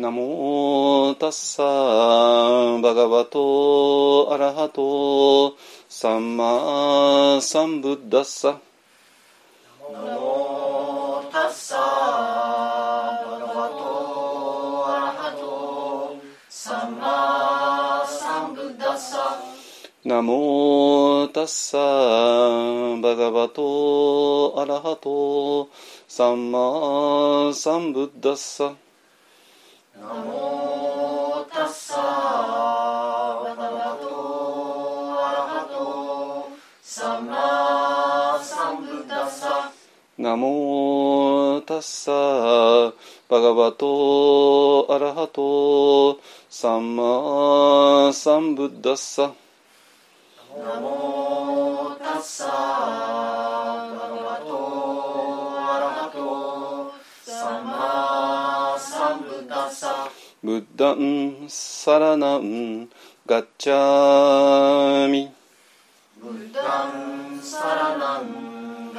ナモタッサバガバトアラハトサンマサンブッダッサナモタッサバガバトアラハトサンマサンブッダッサナモタッサバガバトアラハトサンマサンブッダッサナモタッサバガバトアラハトサンマサンブッダッサ。ナモタッサバガバトアラハトサンマサンブッダッサ。ブッダンサラナンガッチャミ。ブッダンサラナン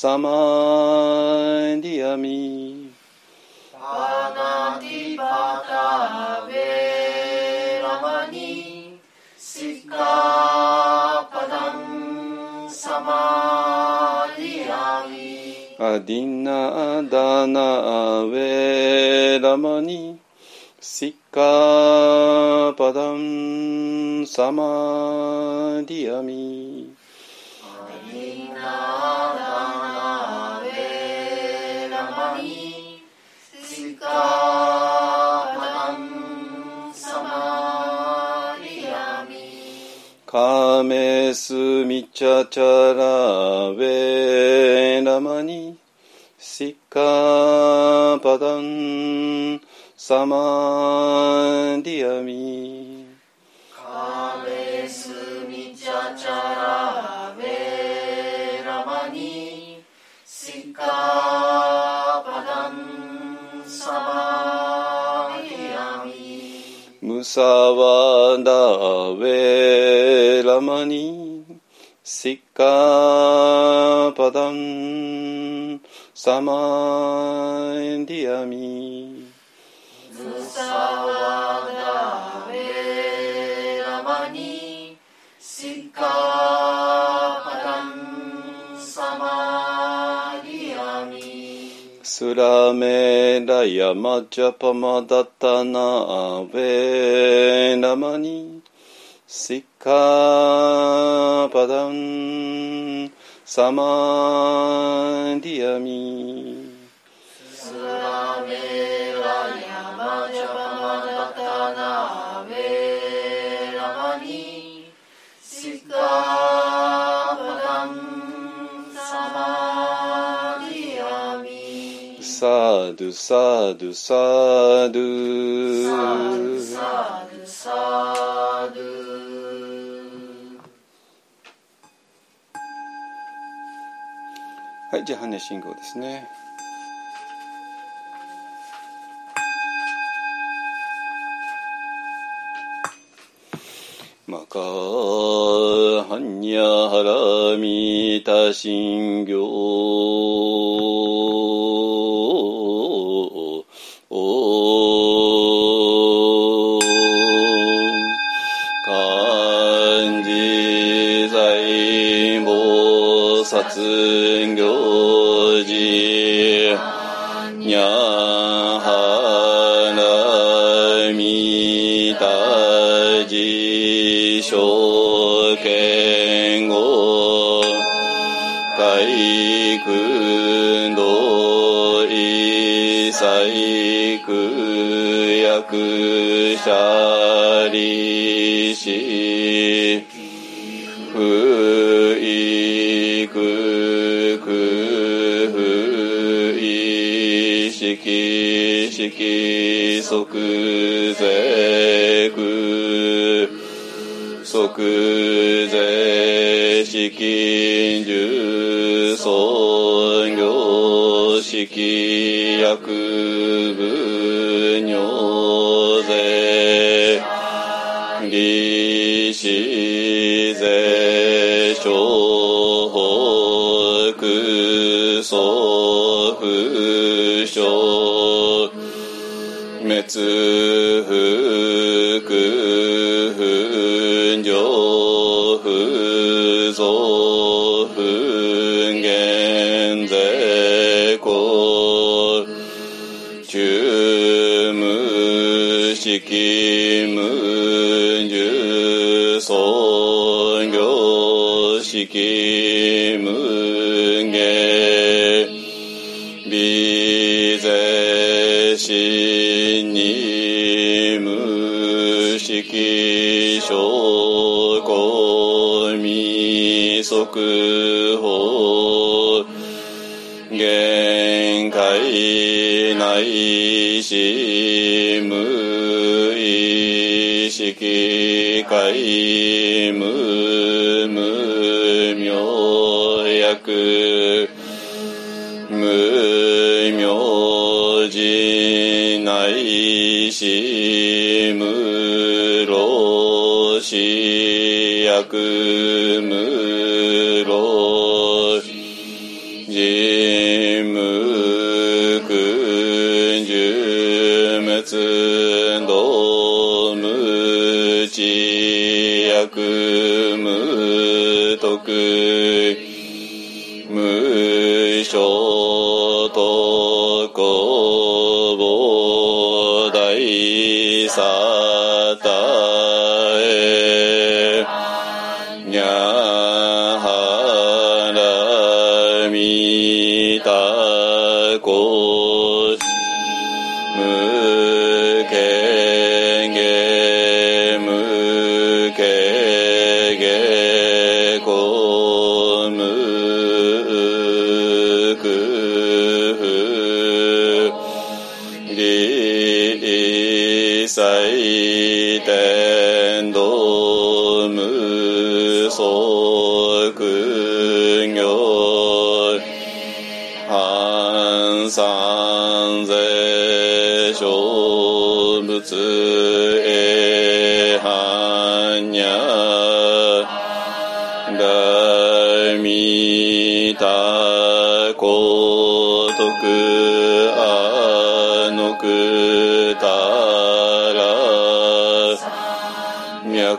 サマンディアミパナティパタウェラマニ。シッカパダン。サマディアミアディナダナウェラマニ。シッカパダン。サマディアミアリナダナカパダンサマディアミカメスミチャチャラウェラマニシッカパダンサマディアミサワダウェラマニシッカパダンサマエンディアミムサワダウェラマニシッカスラメラヤマジャパマダタナアベラマニ。シッカパダン。サマディアミ。ドゥサドゥサドゥサドサドサドはいじゃあ羽信号ですね。マカハンニャハラミタ信行発行事。にゃはなみたじしょけんご。かいくんどいさいくやくしゃりし。識識即税空即税資金重創業式薬部尿税利子税小北総つふくふんじょうふぞふんげんぜこちゅむしきむんじゅそんぎょうしきむんじゅ速報限界ないし無意識界無無明薬無明寺ないし無老死薬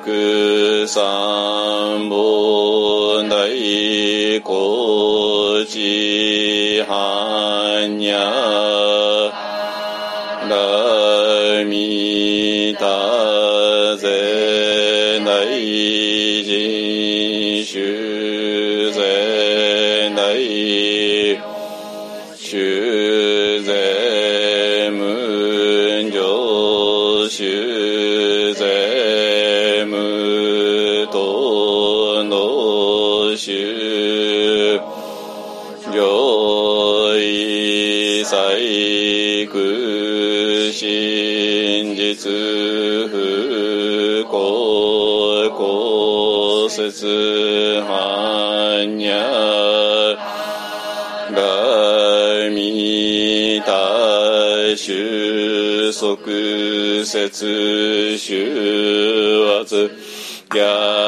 脈三本大高知公説般若来未大収束節収圧逆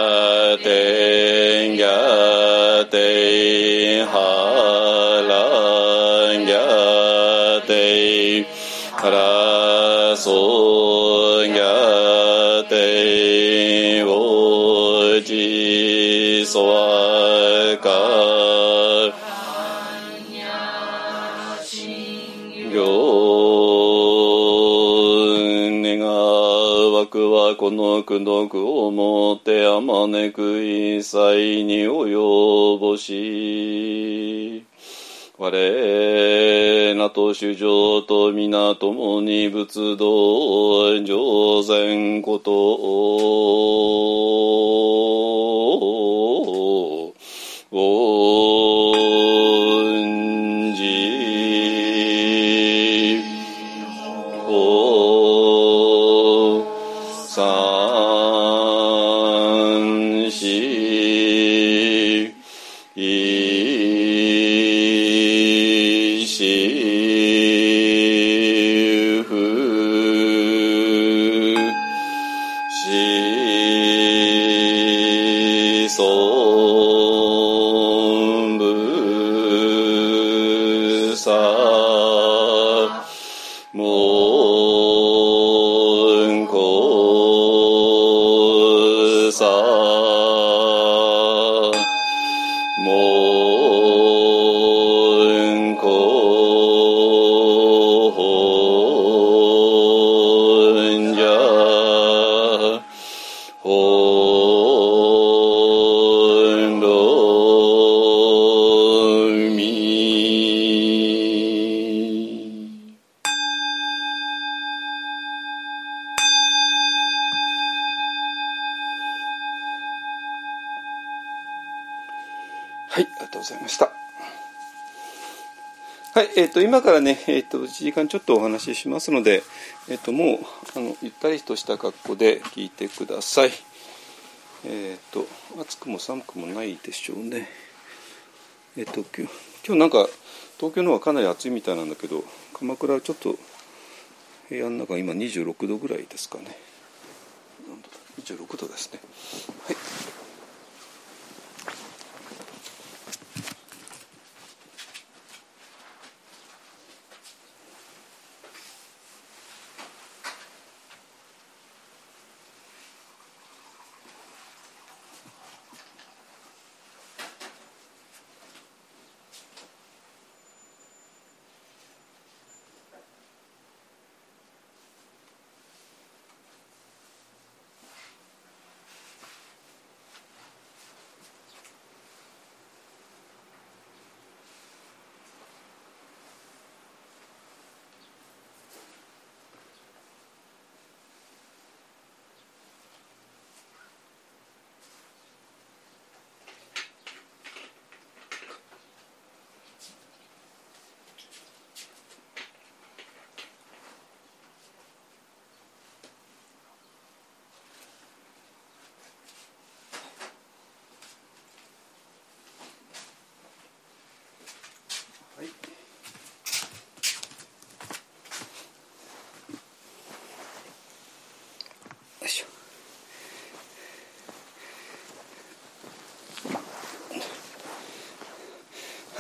わくはこの苦毒をもってあまねく一切に及ぼし我なと主情と皆共に仏道上善ことをからね、えっ、と、1時間ちょっとお話ししますので、えっ、と、もう、あの、ゆったりとした格好で聞いてください。えっ、と、暑くも寒くもないでしょうね。えっ、と、今日、なんか、東京の方がかなり暑いみたいなんだけど、鎌倉はちょっと、部屋の中今26度ぐらいですかね。26度ですね。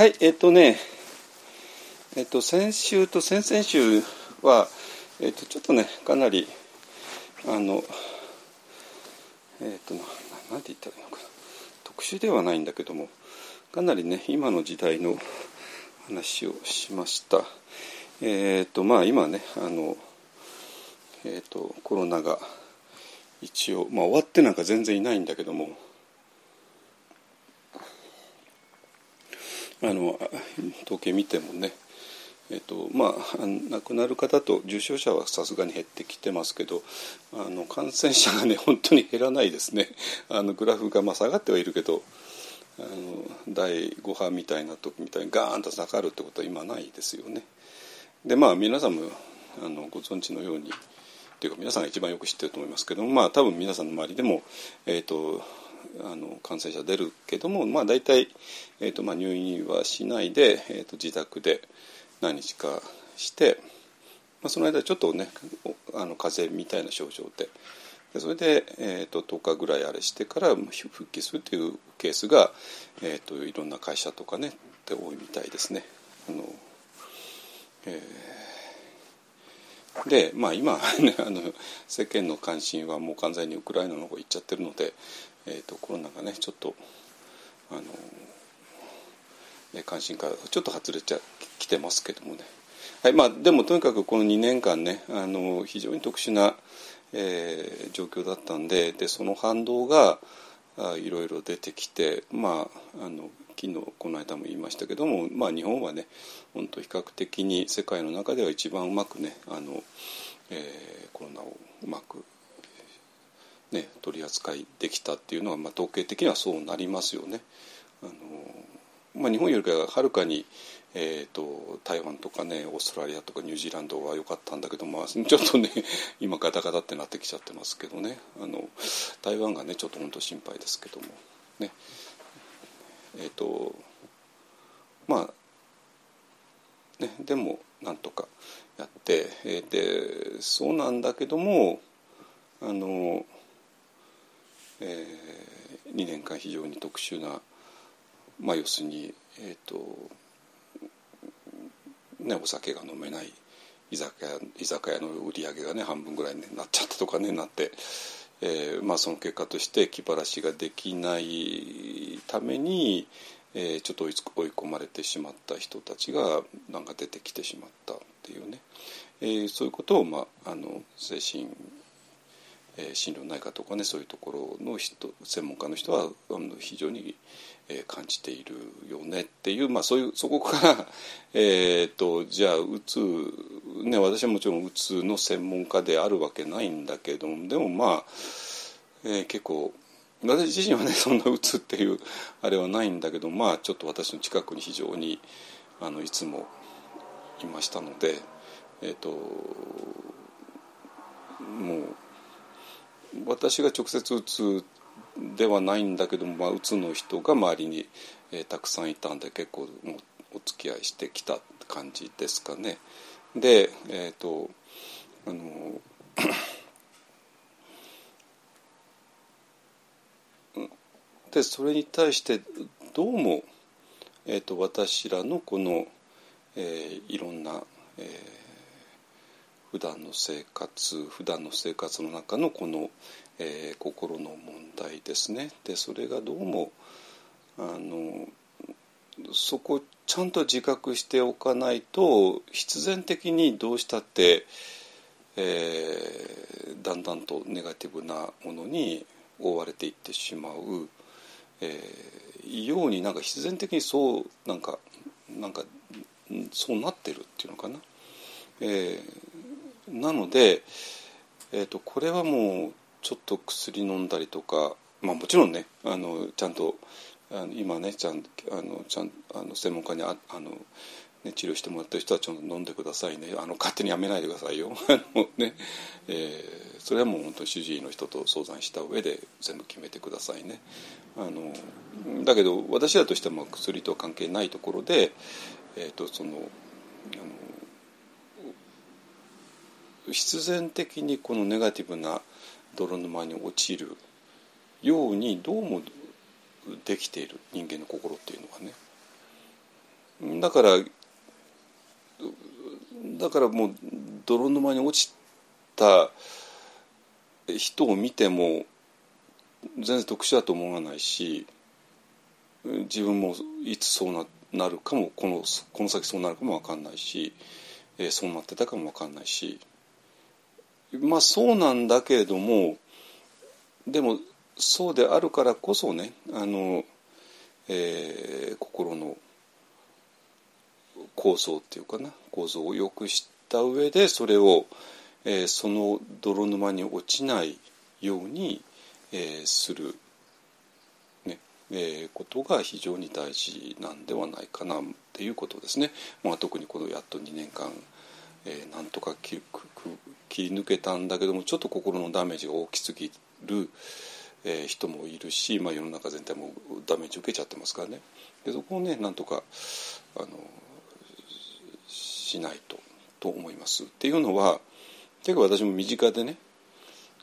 はいえっとねえっと先週と先々週はえっとちょっとねかなりあのえっとななんて言ったらいいのかな特殊ではないんだけどもかなりね今の時代の話をしました。えっ、とまあ今ねあの、えー、とコロナが一応、まあ、終わってなんか全然いないんだけどもあの統計見てもねえっとまあ、亡くなる方と重症者はさすがに減ってきてますけどあの感染者がね本当に減らないですねあのグラフがまあ下がってはいるけどあの第5波みたいな時みたいにガーンと下がるってことは今ないですよね。でまあ皆さんもあのご存知のようにっていうか皆さんが一番よく知ってると思いますけどもまあ多分皆さんの周りでも、えーと、あの感染者出るけどもまあ大体、えーとまあ、入院はしないで、えーと、自宅で何日かして、まあ、その間ちょっとねあの風邪みたいな症状で。でそれで、えーと、10日ぐらいあれしてから復帰するというケースが、えーと、いろんな会社とかねって多いみたいですね。あのえー、でまあ今、ね、あの世間の関心はもう完全にウクライナの方行っちゃってるので、えーと、コロナがねちょっとあの関心からちょっと外れちゃきてますけどもね。はいまあ、でもとにかくこの2年間ねあの非常に特殊なえー、状況だったんででその反動がいろいろ出てきてまああの昨日この間も言いましたけども、まあ、日本はね本当比較的に世界の中では一番うまくねあの、えー、コロナをうまく、ね、取り扱いできたっていうのは、まあ、統計的にはそうなりますよね。あのまあ、日本よりかはるかにえーと、台湾とかねオーストラリアとかニュージーランドは良かったんだけど、まあ、ちょっとね今ガタガタってなってきちゃってますけどね。あの台湾がねちょっと本当心配ですけども。ね。えっ、ー、とまあねでもなんとかやって、えー、でそうなんだけどもあの、えー、2年間非常に特殊なまあ要するにえ、ー、とね、お酒が飲めない居酒屋居酒屋の売り上げがね半分ぐらいになっちゃったとかねなって、えーまあ、その結果として気晴らしができないために、えー、ちょっと追い込まれてしまった人たちがなんか出てきてしまったっていうね、えー、そういうことを、まあ、あの精神えー、心療内科とかねそういうところの人専門家の人はあの非常に、えー、感じているよねっていう、まあ、そういうそこから えとじゃあうつ、ね、私はもちろんうつの専門家であるわけないんだけどもでもまあ、えー、結構私自身はねそんなうつっていうあれはないんだけどまあちょっと私の近くに非常にあのいつもいましたのでえっ、ー、ともう私が直接うつではないんだけども、まあ、うつの人が周りに、えー、たくさんいたんで結構お付き合いしてきた感じですかね。でえっ、ー、とあのでそれに対してどうも、えーと、私らのこの、えー、いろんな、えー普段の生活普段の生活の中のこの、えー、心の問題ですねでそれがどうもあのそこちゃんと自覚しておかないと必然的にどうしたって、えー、だんだんとネガティブなものに覆われていってしまう、えー、ようになんか必然的にそうなんかなんかそうなってるっていうのかな。えーなので、えーと、これはもうちょっと薬飲んだりとか、まあ、もちろんねあのちゃんとあの今ねちゃんあのちゃんあの専門家にああの、ね、治療してもらってる人はちょっと飲んでくださいね。あの勝手にやめないでくださいよ。あの、ねえー、それはもう本当主治医の人と相談した上で全部決めてくださいね。あのだけど私らとしては薬とは関係ないところで、えーとそのあの必然的にこのネガティブな泥沼に落ちるようにどうもできている人間の心っていうのはね。だからだからもう泥沼に落ちた人を見ても全然特殊だと思わないし自分もいつそうななるかもこのこの先そうなるかも分かんないし、えー、そうなってたかも分かんないし。まあそうなんだけれどもでもそうであるからこそねあの、えー、心の構造っていうかな構造をよく知った上でそれを、えー、その泥沼に落ちないように、えー、する、ねえー、ことが非常に大事なんではないかなっていうことですね。まあ、特にこのやっと2年間えーなんとか切切り抜けたんだけどもちょっと心のダメージが大きすぎる、えー人もいるし、まあ、世の中全体もダメージ受けちゃってますからね。でそこをねなんとかあのしないとと思います。っていうのは結構私も身近でね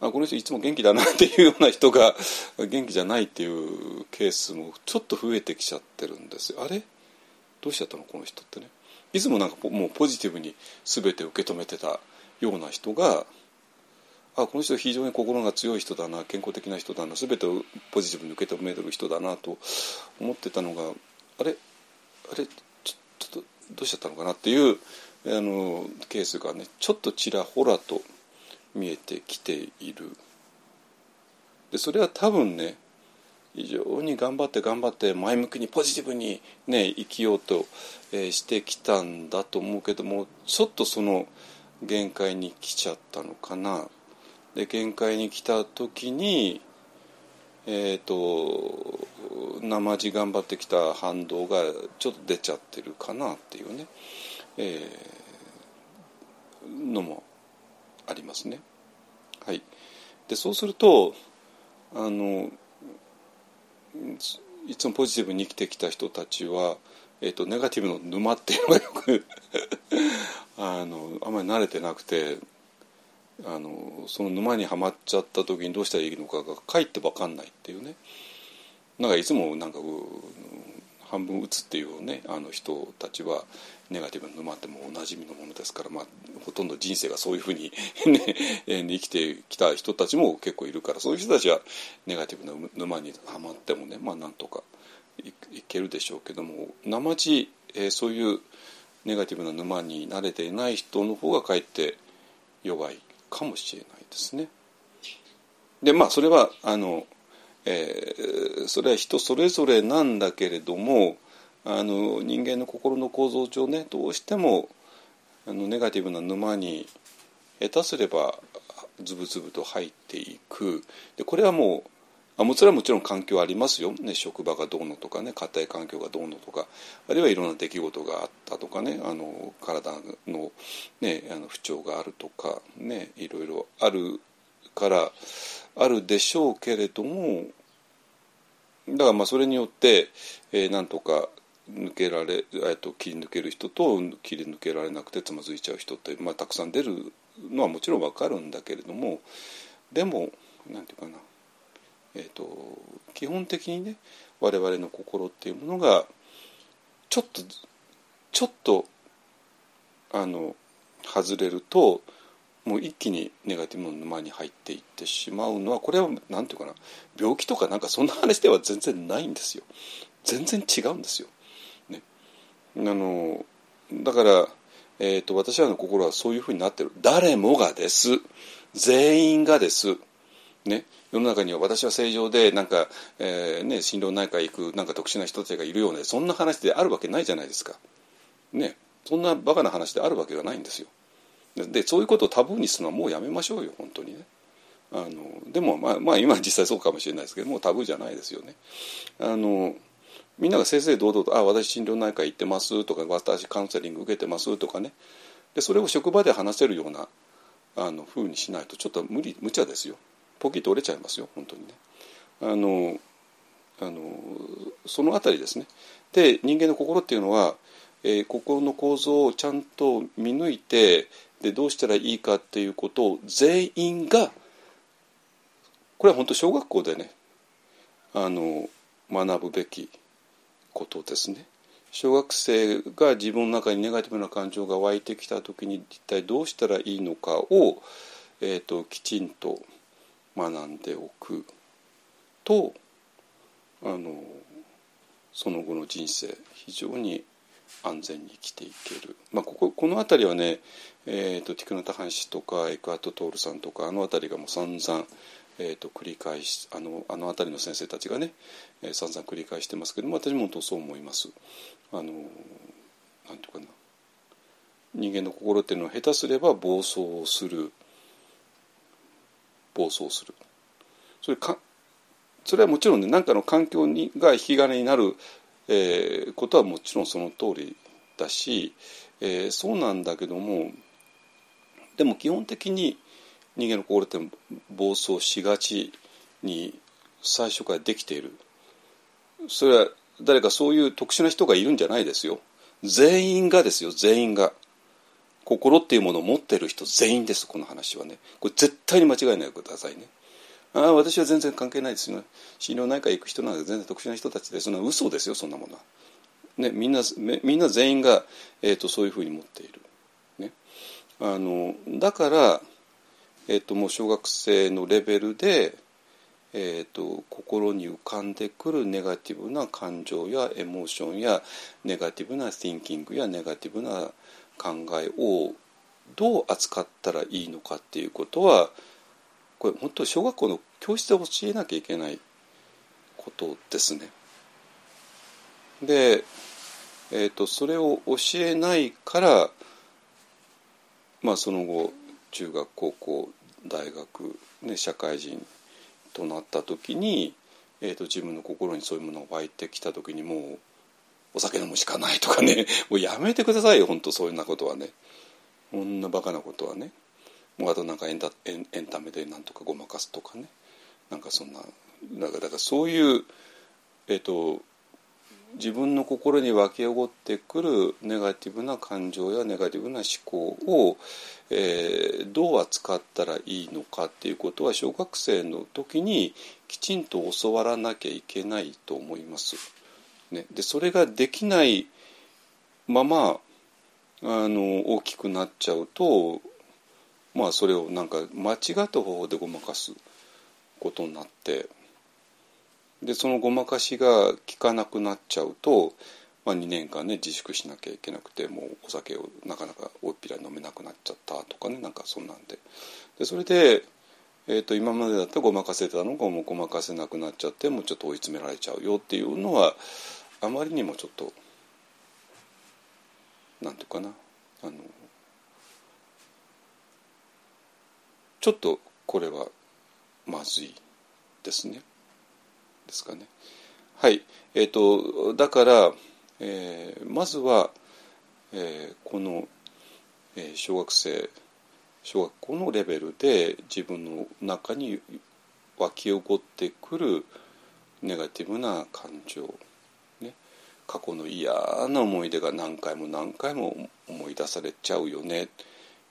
あこの人いつも元気だなっていうような人が元気じゃないっていうケースもちょっと増えてきちゃってるんですよ。あれ？どうしちゃったの？この人ってね。いつもなんかもうポジティブに全て受け止めてたような人があこの人非常に心が強い人だな健康的な人だな全てをポジティブに受け止める人だなと思ってたのがあれあれちょっとどうしちゃったのかなっていうあのケースがねちょっとちらほらと見えてきている。でそれは多分ね非常に頑張って頑張って前向きにポジティブにね生きようと、えしてきたんだと思うけどもちょっとその限界に来ちゃったのかなで限界に来た時にえっ、と生地頑張ってきた反動がちょっと出ちゃってるかなっていうね、えーのもありますね。はい、でそうするとあのいつもポジティブに生きてきた人たちは、えー、とネガティブの沼っていうのがよく あのあんまり慣れてなくてあのその沼にはまっちゃった時にどうしたらいいのかがかえって分かんないっていうね。なんかいつもなんか半分打つっていうねあの人たちはネガティブな沼ってもおなじみのものですから、まあ、ほとんど人生がそういうふうに、ね、生きてきた人たちも結構いるからそういう人たちはネガティブな沼にはまってもね、まあ、なんとかいけるでしょうけども生地、えーそういうネガティブな沼に慣れていない人の方がかえって弱いかもしれないですね。でまあそれはあの、えーそれは人それぞれなんだけれどもあの人間の心の構造上ねどうしてもあのネガティブな沼に下手すればズブズブと入っていく。でこれはもうあもちろんもちろん環境ありますよ、ね、職場がどうのとかね家庭環境がどうのとかあるいはいろんな出来事があったとかねあの体の,、ね、あの不調があるとかねいろいろあるからあるでしょうけれどもだからまあそれによって、えーなんとか抜けられ、えっと切り抜ける人と切り抜けられなくてつまずいちゃう人って、まあ、たくさん出るのはもちろんわかるんだけれどもでもなんていうかな、えー、と基本的にね我々の心っていうものがちょっとちょっとあの外れるともう一気にネガティブの沼に入っていってしまうのはこれは何て言うかな病気とかなんかそんな話では全然ないんですよ全然違うんですよ。あのだから、えー、と私らの心はそういうふうになってる誰もがです全員がです。ね、世の中には私は正常でなんか、えーね、心療内科行くなんか特殊な人たちがいるようなそんな話であるわけないじゃないですか。ね、そんなバカな話であるわけがないんですよ。でそういうことをタブーにするのはもうやめましょうよ本当にね。あのでもまあ、まあ、今実際そうかもしれないですけどもうタブーじゃないですよね。あのみんなが正々堂々と「あ私心療内科行ってます」とか「私カウンセリング受けてます」とかねでそれを職場で話せるようなあの風にしないとちょっと無理無茶ですよポキッと折れちゃいますよ本当にね。あのあのそのあたりですね。で人間の心っていうのは、えー心の構造をちゃんと見抜いてでどうしたらいいかっていうことを全員がこれは本当小学校でねあの学ぶべきことですね。小学生が自分の中にネガティブな感情が湧いてきた時に一体どうしたらいいのかを、えー、ときちんと学んでおくとあのその後の人生非常に安全に生きていける、まあ、こここの辺りはね、えー、とティクナタハン氏とかエクアト・トールさんとかあの辺りがもう散々、えー、と繰り返しあのあの辺りの先生たちがね、えー、散々繰り返してますけども私も本当そう思います。あのなんていうかな。人間の心っていうのは下手すれば暴走する。暴走する。それかそれはもちろんね何かの環境にが引き金になる、えーことはもちろんその通りだし、えーそうなんだけどもでも基本的に人間の心って暴走しがちに最初からできている。それは誰かそういう特殊な人がいるんじゃないですよ。全員がですよ。全員が。心っていうものを持ってる人全員です。この話はね。これ絶対に間違いないでくださいね。ああ私は全然関係ないですよ。心療内科行く人なんて全然特殊な人たちでそんな嘘ですよそんなものは、ね、みんなみんな全員が、えーと、そういうふうに持っている、ね、あのだから、えーと、もう小学生のレベルで、えーと心に浮かんでくるネガティブな感情やエモーションやネガティブな thinking やネガティブな考えをどう扱ったらいいのかっていうことはこれ本当小学校の教室で教えなきゃいけないことですね。で、えーと、それを教えないから、まあ、その後中学高校大学、ね、社会人となった時に、えーと、自分の心にそういうものが湧いてきた時にもうお酒飲むしかないとかね もうやめてくださいよ本当そういうなことはね。こんなバカなことはね。もうあとなんかエンタエンエンタメでなんとかごまかすとかね。なんかそんなだかだからそういうえっ、ー、と自分の心に湧き起こってくるネガティブな感情やネガティブな思考を、えー、どう扱ったらいいのかっていうことは小学生の時にきちんと教わらなきゃいけないと思います。ね、でそれができないままあの大きくなっちゃうとまあそれをなんか間違った方法でごまかすことになってでそのごまかしが効かなくなっちゃうと、まあ、2年間ね自粛しなきゃいけなくてもうお酒をなかなかおっぴらに飲めなくなっちゃったとかねなんかそんなんででそれで、えーと、今までだったらごまかせたのがもうごまかせなくなっちゃってもうちょっと追い詰められちゃうよっていうのはあまりにもちょっとなんていうかなあのちょっとこれはまずいですね。ですかね。はい。え、ー、とだから、えー、まずは、えー、この、えー、小学生小学校のレベルで自分の中に湧き起こってくるネガティブな感情ね過去の嫌な思い出が何回も何回も思い出されちゃうよね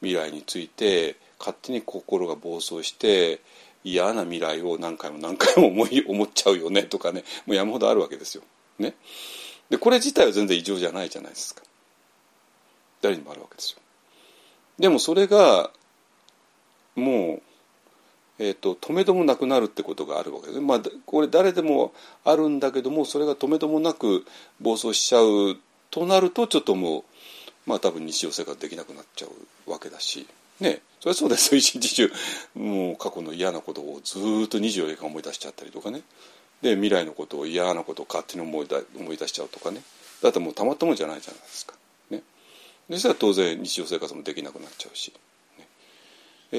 未来について勝手に心が暴走して嫌な未来を何回も何回も思い思っちゃうよねとかねもう山ほどあるわけですよ。ね、でこれ自体は全然異常じゃないじゃないですか。誰にもあるわけですよ。でもそれがもうえーと、止めどもなくなるってことがあるわけです、まあ、これ誰でもあるんだけどもそれが止めどもなく暴走しちゃうとなるとちょっともうまあ多分日常生活できなくなっちゃうわけだしねそれはそうです一日中もう過去の嫌なことをずっと24時間思い出しちゃったりとかねで未来のことを嫌なことを勝手に思いだ思い出しちゃうとかねだってもうたまったもんじゃないじゃないですか。ね、でしたら当然日常生活もできなくなっちゃうし。ねえ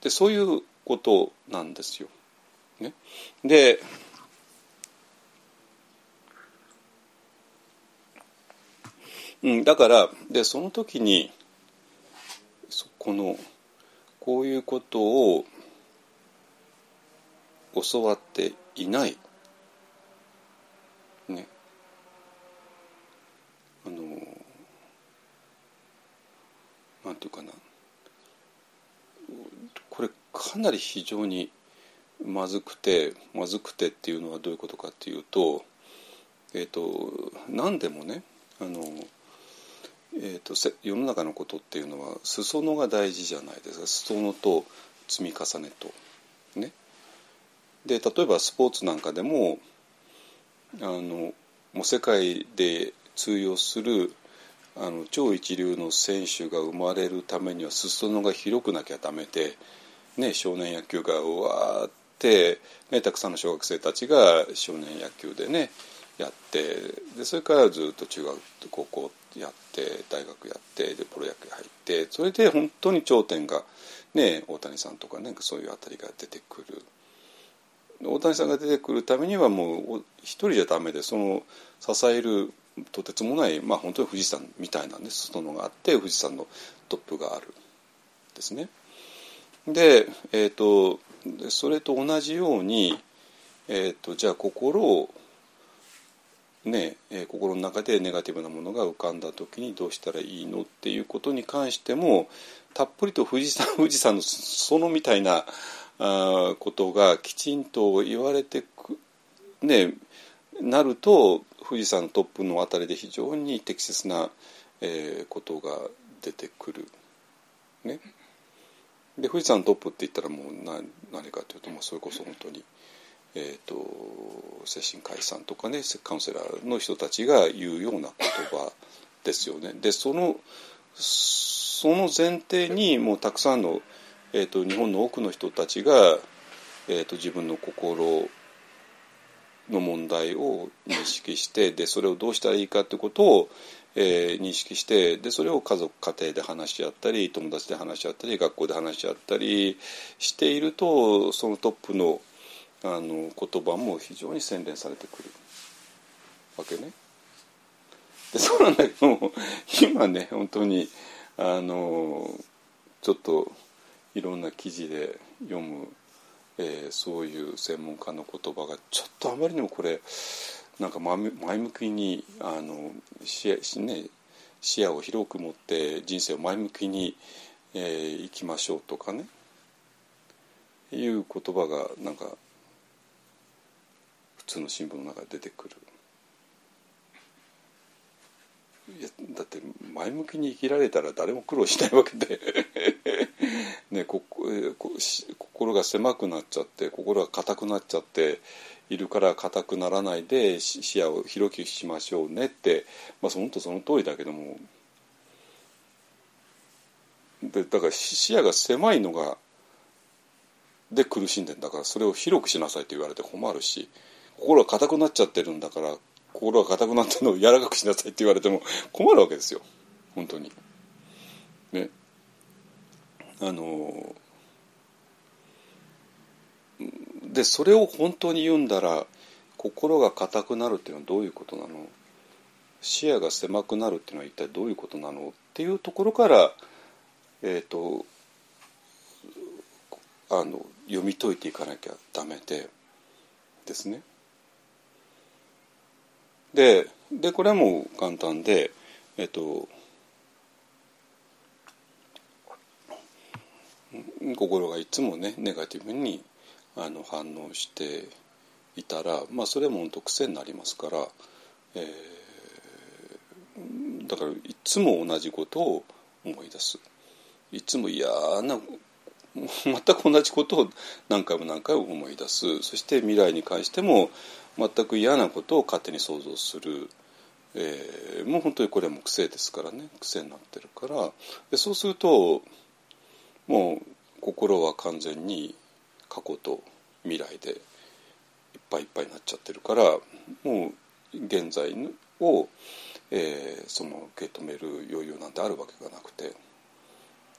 ー、でそういうことなんですよ。ね、でうん、だからでその時にこのこういうことを教わっていない。ね。あのなんていうかな。これかなり非常にまずくてまずくてっていうのはどういうことかっていうと,、えーと、何でもねあの、えーと、世の中のことっていうのは裾野が大事じゃないですか裾野と積み重ねと。ね、で例えばスポーツなんかでもあのもう世界で通用するあの超一流の選手が生まれるためには裾野が広くなきゃダメで、ね、少年野球が終わって、ね、たくさんの小学生たちが少年野球でねやってでそれからずっと中学高校やって大学やってでプロ野球入ってそれで本当に頂点が、ね、大谷さんとかねそういうあたりが出てくる。大谷さんが出てくるためにはもう一人じゃダメでその支えるとてつもない、まあ、本当に富士山みたいなんです裾野があって富士山のトップがあるですね。で,、えーと、それと同じように、えーと、じゃあ心をね、え、心の中でネガティブなものが浮かんだ時にどうしたらいいのっていうことに関してもたっぷりと富士山富士山の園みたいなあことがきちんと言われてく、ね、なると富士山トップのあたりで非常に適切な、えー、ことが出てくる。ね、で富士山トップって言ったらもう何何かというともうそれこそ本当に、えーと、精神科医さんとかねカウンセラーの人たちが言うような言葉ですよね。でそのその前提にもうたくさんの、えーと、日本の多くの人たちが、えーと自分の心の問題を認識してでそれをどうしたらいいかってことを、えー、認識してでそれを家族家庭で話し合ったり友達で話し合ったり学校で話し合ったりしているとそのトップのあの言葉も非常に洗練されてくるわけね。でそうなんだけど今ね本当にあのちょっといろんな記事で読むえー、そういう専門家の言葉がちょっとあまりにもこれなんか前向きにあの視野,、ね、視野を広く持って人生を前向きに、えー、生きましょうとかねいう言葉がなんか通の新聞の中で出てくる。いやだって前向きに生きられたら誰も苦労しないわけで。ね、ここ心が狭くなっちゃって心が硬くなっちゃっているから硬くならないで視野を広くしましょうねって、まあ、本当その通りだけども。でだから視野が狭いのがで苦しんでんだからそれを広くしなさいって言われて困るし。心が硬くなっちゃってるんだから心が硬くなってるのを柔らかくしなさいって言われても困るわけですよ本当に。ね。あのでそれを本当に言うんだら心が硬くなるっていうのはどういうことなの？視野が狭くなるっていうのは一体どういうことなの？っていうところから、えーと、あの読み解いていかなきゃダメでですね。ででこれはもう簡単で、えっ、と心がいつもねネガティブにあの反応していたら、まあ、それも本当癖になりますから、えー、だからいつも同じことを思い出す。いつも嫌な 全く同じことを何回も何回も思い出す。そして未来に関しても全く嫌なことを勝手に想像する、えー、もう本当にこれも癖ですからね。癖になってるから。でそうするともう心は完全に過去と未来でいっぱいいっぱいになっちゃってるからもう現在を、えー、その受け止める余裕なんてあるわけがなくて。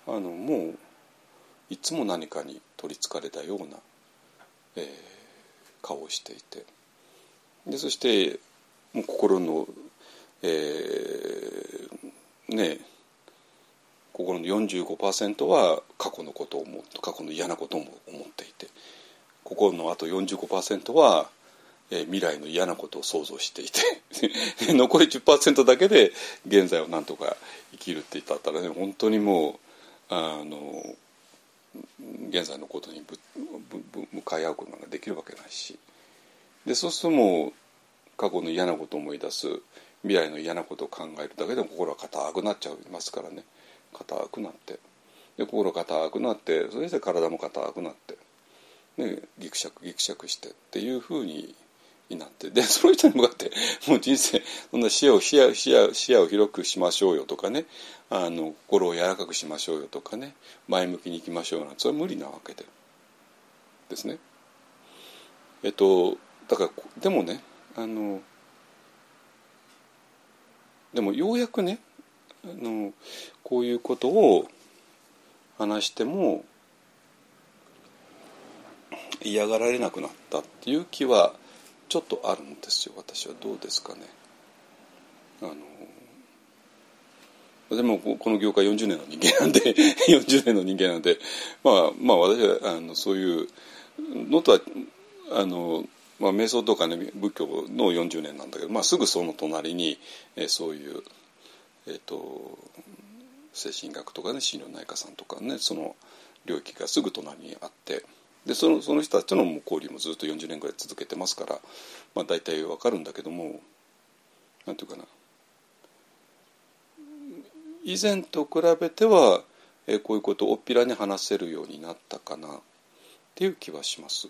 あのもういつも何かに取りつかれたような、えー、顔をしていて。でそしてもう心の、えー、ね心の45%は過去のことを思過去の嫌なことも思っていて心のあと45%は、えー、未来の嫌なことを想像していて 残り10%だけで現在をなんとか生きるって言ったらね本当にもうあの現在のことにぶぶぶ向かい合うことができるわけないし。でそうするともう過去の嫌なことを思い出す未来の嫌なことを考えるだけでも心は硬くなっちゃいますからね。硬くなって。で心硬くなってそれで体も硬くなってでギクシャクギクシャクしてっていうふうにになって。でその人に向かって もう人生そんな視野を視野視野視野を広くしましょうよとかね。あの心を柔らかくしましょうよとかね。前向きにいきましょうなんて。それは無理なわけでですね。えっとだからでもねあのでもようやくねあのこういうことを話しても嫌がられなくなったっていう気はちょっとあるんですよ私はどうですかね。あのでもこの業界40年の人間なんで 40年の人間なんでまあまあ私はあのそういうのとはあの、まあ、瞑想とかね仏教の40年なんだけど、まあ、すぐその隣に、えー、そういう、えーと、精神学とかね心療内科さんとかねその領域がすぐ隣にあってでそのその人たちの交流もずっと40年ぐらい続けてますから、まあ、大体わかるんだけどもなんていうかな以前と比べては、えー、こういうことをおっぴらに話せるようになったかなっていう気はします。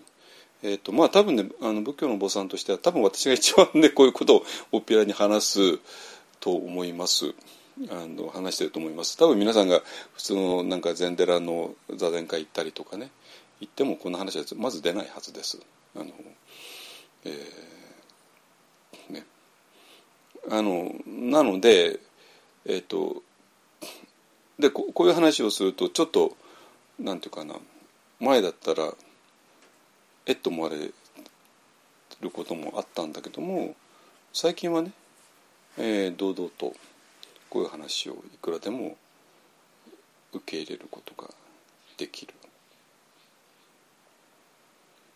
えーとまあ、多分ねあの仏教のお坊さんとしては多分私が一番ねこういうことをおっぴらに話すと思います。あの話してると思います。多分皆さんが普通のなんか禅寺の座禅会行ったりとかね行ってもこんな話はまず出ないはずです。あの、えー、ね。あのなのでえっ、ー、とでここういう話をするとちょっとなんていうかな前だったらえっと思われることもあったんだけども最近はね、えー、堂々とこういう話をいくらでも受け入れることができる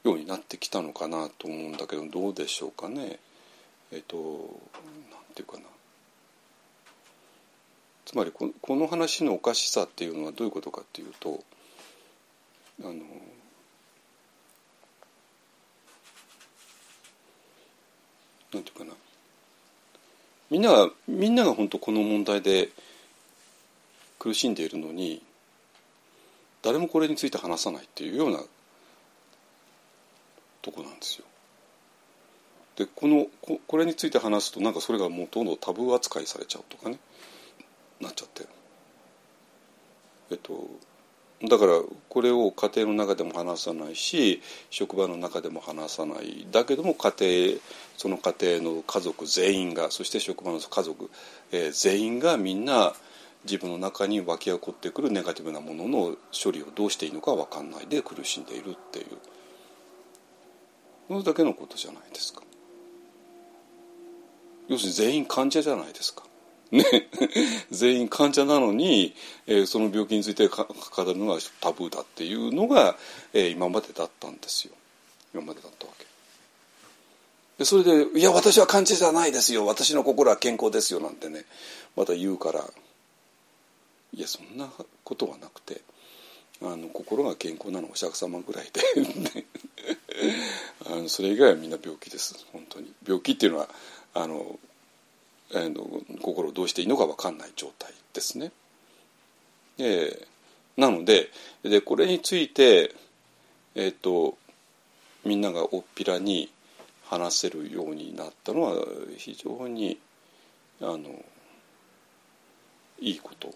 ようになってきたのかなと思うんだけどどうでしょうかね。えっ、ー、となんていうかなつまりこの話のおかしさっていうのはどういうことかっていうとあのなんていうかなみんながみんなが本当この問題で苦しんでいるのに誰もこれについて話さないっていうようなとこなんですよ。でこのここれについて話すとなんかそれがもうどんどんタブー扱いされちゃうとかねなっちゃってえっとだからこれを家庭の中でも話さないし職場の中でも話さないだけども家庭その家庭の家族全員がそして職場の家族、えー、全員がみんな自分の中に湧き起こってくるネガティブなものの処理をどうしていいのか分かんないで苦しんでいるっていうそれだけのことじゃないですか。要するに全員患者じゃないですか。ね、全員患者なのに、えー、その病気について語るのがタブーだっていうのが、えー、今までだったんですよ。今までだったわけ。でそれで「いや私は患者じゃないですよ。私の心は健康ですよ」なんてねまた言うからいやそんなことはなくてあの心が健康なの。お釈迦様ぐらいで。あのそれ以外はみんな病気です。本当に。病気っていうのはあのえー、心をどうしていいのか分かんない状態ですね。えー、なのででこれについて、えーと、みんながおっぴらに話せるようになったのは非常にあのいいこと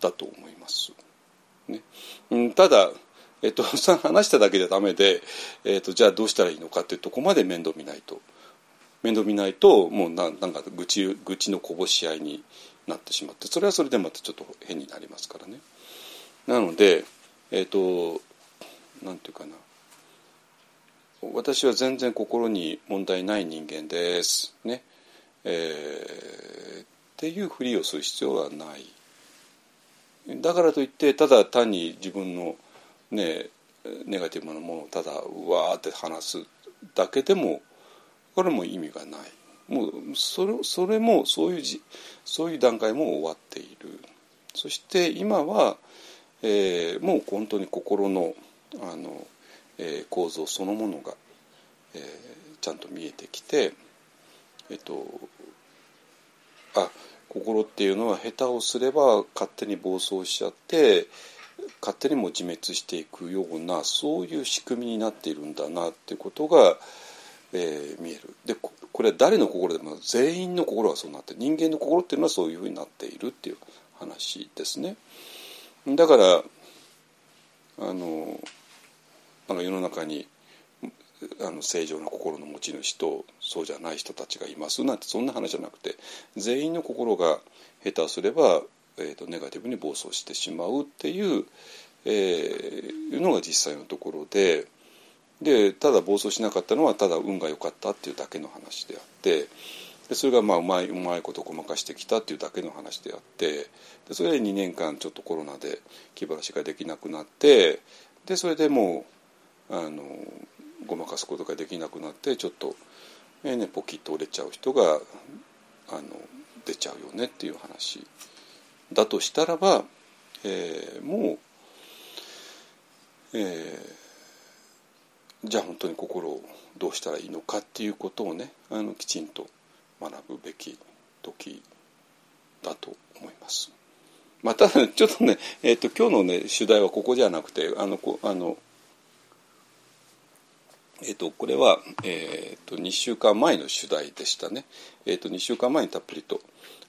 だと思います。ね、ただえっと、話しただけじゃダメで、えっと、じゃあどうしたらいいのかっていうとこまで面倒見ないと面倒見ないともうななんか愚痴愚痴のこぼし合いになってしまってそれはそれでまたちょっと変になりますからね。なのでえっ、ー、となんていうかな私は全然心に問題ない人間ですね、えー、っていうふりをする必要はない。だからといってただ単に自分のねネガティブなものをただうわーって話すだけでもこれも意味がない。もうそれそれもそういうじそういう段階も終わっている。そして今は、えー、もう本当に心のあの、えー、構造そのものが、えー、ちゃんと見えてきてえっとあ心っていうのは下手をすれば勝手に暴走しちゃって勝手にも自滅していくようなそういう仕組みになっているんだなっていうことが、えー、見えるでこれは誰の心でも全員の心がそうなって人間の心っていうのはそういうふうになっているっていう話ですね。だからあのなんか世の中にあの正常な心の持ち主とそうじゃない人たちがいますなんてそんな話じゃなくて全員の心が下手すれば、えーと、ネガティブに暴走してしまうっていう、えー、いうのが実際のところで。でただ暴走しなかったのはただ運が良かったっていうだけの話であってでそれがまあうまいうまいことごまかしてきたっていうだけの話であってでそれで2年間ちょっとコロナで気晴らしができなくなってでそれでもうあのごまかすことができなくなってちょっと、えーね、ポキッと折れちゃう人があの出ちゃうよねっていう話だとしたらば、えー、もう、えー、じゃあ本当に心をどうしたらいいのかっていうことをねあのきちんと学ぶべき時だと思います。またちょっとね、えーと、今日のね主題はここじゃなくてあのこあのえーと、これは、えーと、2週間前の主題でしたね、えーと、2週間前にたっぷりと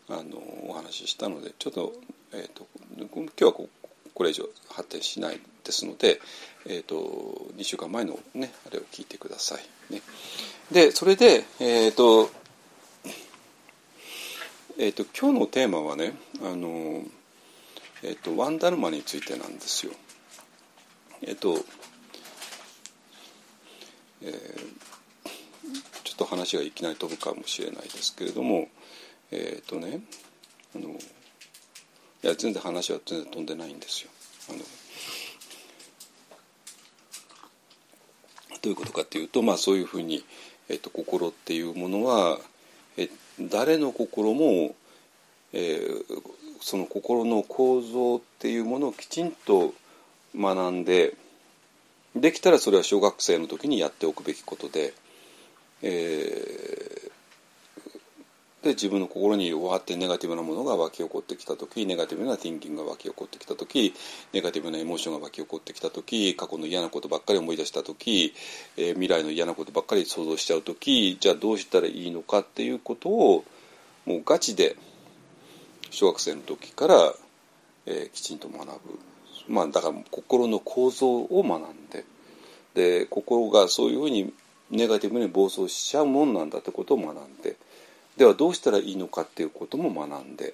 あのお話ししたのでちょっと,、えー、と今日はここれ以上発展しないですので、えー、と2週間前のねあれを聞いてください。ね、でそれで、えーとえー、と今日のテーマはねあの、えー、とワンダルマについてなんですよ。えっ、とえー、ちょっと話がいきなり飛ぶかもしれないですけれどもえっ、ー、とねあのいや全然話は全然飛んでないんですよ。あのどういうことかというと、まあ、そういうふうに、えっと、心っていうものは、え誰の心も、えー、その心の構造っていうものをきちんと学んでできたらそれは小学生の時にやっておくべきことで、えー、で自分の心にわってネガティブなものが湧き起こってきた時ネガティブなティンキングが湧き起こってきた時ネガティブなエモーションが湧き起こってきた時過去の嫌なことばっかり思い出した時、えー、未来の嫌なことばっかり想像しちゃう時じゃあどうしたらいいのかっていうことをもうガチで小学生の時から、えー、きちんと学ぶ。まあ、だから心の構造を学んでで心がそういうふうにネガティブに暴走しちゃうもんなんだってことを学んでではどうしたらいいのかっていうことも学んで、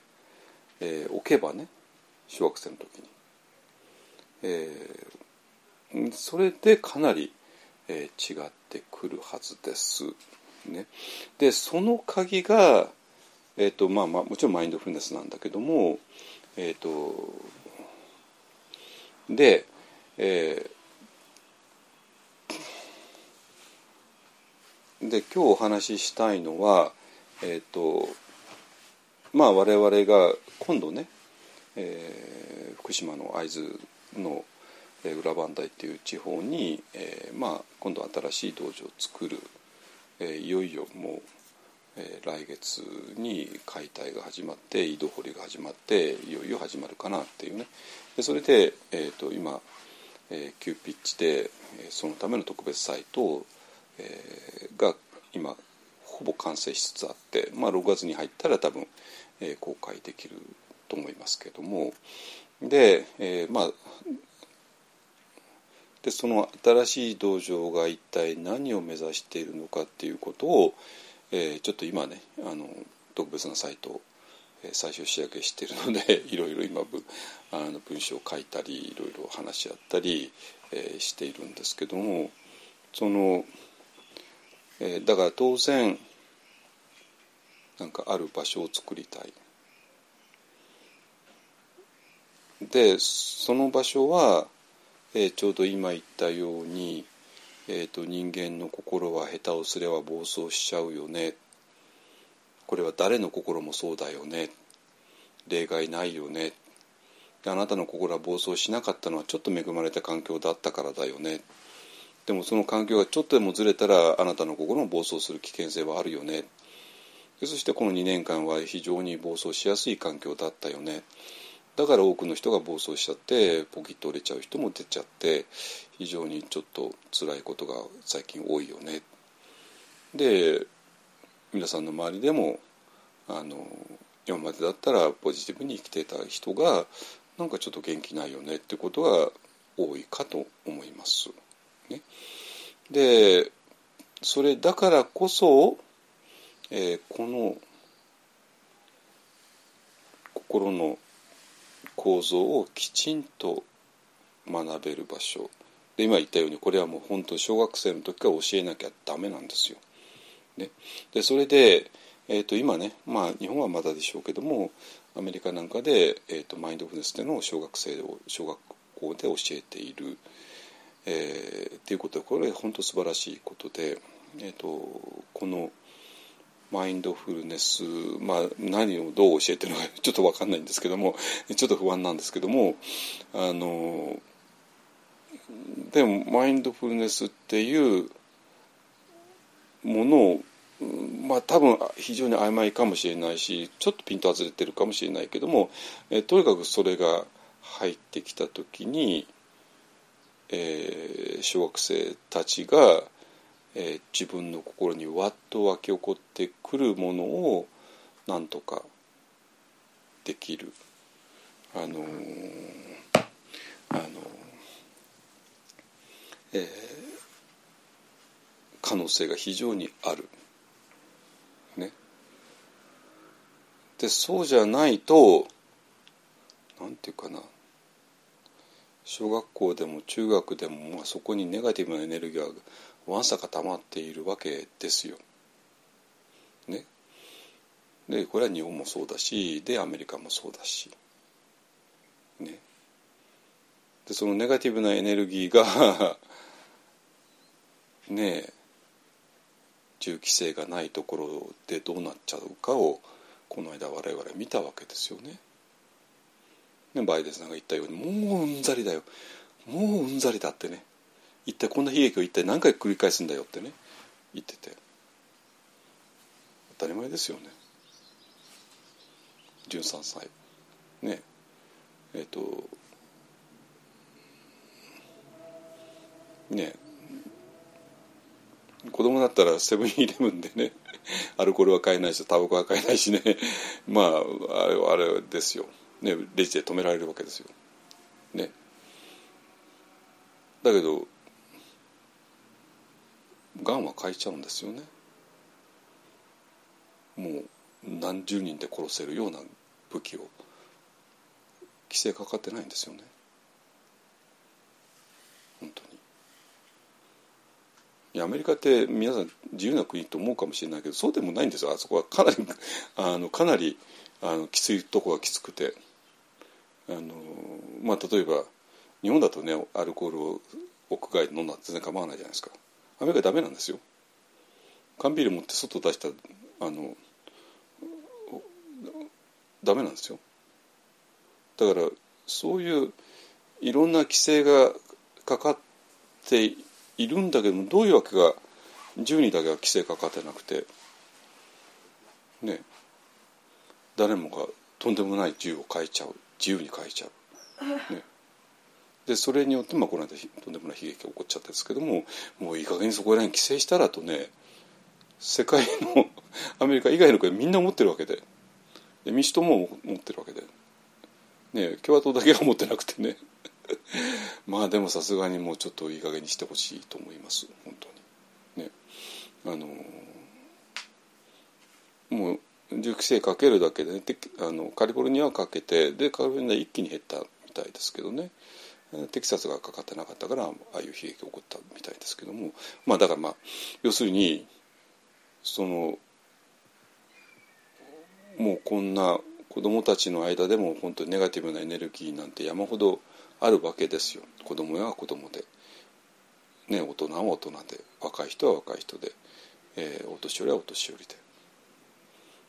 えー、おけばね小学生の時に、えー、それでかなり、えー、違ってくるはずです。ね、でその鍵が、えーとまあまあ、もちろんマインドフルネスなんだけども、えーとで、えー、で今日お話ししたいのは、えっ、ー、とまあ我々が今度ね、えー、福島の会津の裏磐梯っていう地方に、えー、まあ今度新しい道場を作る、えー、いよいよもうえー、来月に解体が始まって井戸掘りが始まっていよいよ始まるかなっていうね。でそれで、えーと、今、えー、急ピッチで、そのための特別サイト、えー、が今ほぼ完成しつつあって、まあ、6月に入ったら多分、えー、公開できると思いますけども。で,、えー、まあでその新しい道場が一体何を目指しているのかっていうことを、えー、ちょっと今ねあの特別なサイトを、最終仕上げしているので いろいろ今あの文章を書いたりいろいろ話し合ったり、えー、しているんですけども。その、えー、だから当然なんかある場所を作りたい。でその場所は、えー、ちょうど今言ったようにえーと、人間の心は下手をすれば暴走しちゃうよね。これは誰の心もそうだよね。例外ないよね。あなたの心は暴走しなかったのはちょっと恵まれた環境だったからだよね。でもその環境がちょっとでもずれたらあなたの心も暴走する危険性はあるよね。そしてこの2年間は非常に暴走しやすい環境だったよねだから多くの人が暴走しちゃってポキッと折れちゃう人も出ちゃって非常にちょっと辛いことが最近多いよね。で皆さんの周りでもあの今までだったらポジティブに生きてた人がなんかちょっと元気ないよねってことが多いかと思います。ね、でそれだからこそ、えー、この心の構造をきちんと学べる場所。で今言ったようにこれはもう本当小学生の時から教えなきゃダメなんですよ。ね、でそれで、えー、と今ね、まあ、日本はまだでしょうけどもアメリカなんかで、えー、とマインドフルネスでの小学生を小学校で教えている、えー、っていうことはこれ本当素晴らしいことで、えー、とこのマインドフルネス、まあ、何をどう教えてるのか ちょっと分かんないんですけどもちょっと不安なんですけどもあのでもマインドフルネスっていうものをまあ多分非常に曖昧かもしれないしちょっとピント外れてるかもしれないけども、えとにかくそれが入ってきた時に、えー、小学生たちが、えー、自分の心にわっと湧き起こってくるものをなんとかできる。あのー、あのえー、可能性が非常にある。ね。でそうじゃないとなんていうかな小学校でも中学でも、まあ、そこにネガティブなエネルギーがわんさか溜まっているわけですよ。ね。でこれは日本もそうだしでアメリカもそうだし。ね。でそのネガティブなエネルギーが ねえ銃規制がないところでどうなっちゃうかをこの間我々見たわけですよね。ねバイデンさんが言ったようにもううんざりだよもううんざりだってね一体こんな悲劇を一体何回繰り返すんだよってね言ってて。当たり前ですよね。13歳ね。えっ、ー、とね。子供だったらセブンイレブンでね アルコールは買えないしタバコは買えないしね。まああれあれですよ、ね、レジで止められるわけですよ。ね、だけどがんは買えちゃうんですよね。もう何十人で殺せるような武器を規制かかってないんですよね。本当に。アメリカって皆さん自由な国と思うかもしれないけどそうでもないんですよあそこはかなり あのかなりあのきついとこがきつくてあの、まあ、例えば日本だとねアルコールを屋外で飲んだって全然構わないじゃないですかアメリカダメなんですよ。缶ビール持って外出したらあのダメなんですよ。だからそういういろんな規制がかかっているんだけどもどういうわけか銃にだけは規制かかってなくてね誰もがとんでもない銃を買えちゃう。自由に買えちゃう。ね。でそれによって、まあ、この間とんでもない悲劇が起こっちゃったんですけどももういい加減にそこら辺規制したらとね世界の アメリカ以外の国みんな思ってるわけで。で民主党も持ってるわけで、ね、共和党だけが持ってなくてね。まあでもさすがにもうちょっといい加減にしてほしいと思います。本当に。ね。あのもう銃規制かけるだけで、ね、あのカリフォルニアはかけてでカリフォルニア一気に減ったみたいですけどね。テキサスがかかってなかったからああいう悲劇が起こったみたいですけども。まあだからまあ要するにそのもうこんな子どもたちの間でも本当にネガティブなエネルギーなんて山ほどあるわけですよ。子供は子供で、ね、大人は大人で。若い人は若い人で、えー、お年寄りはお年寄りで。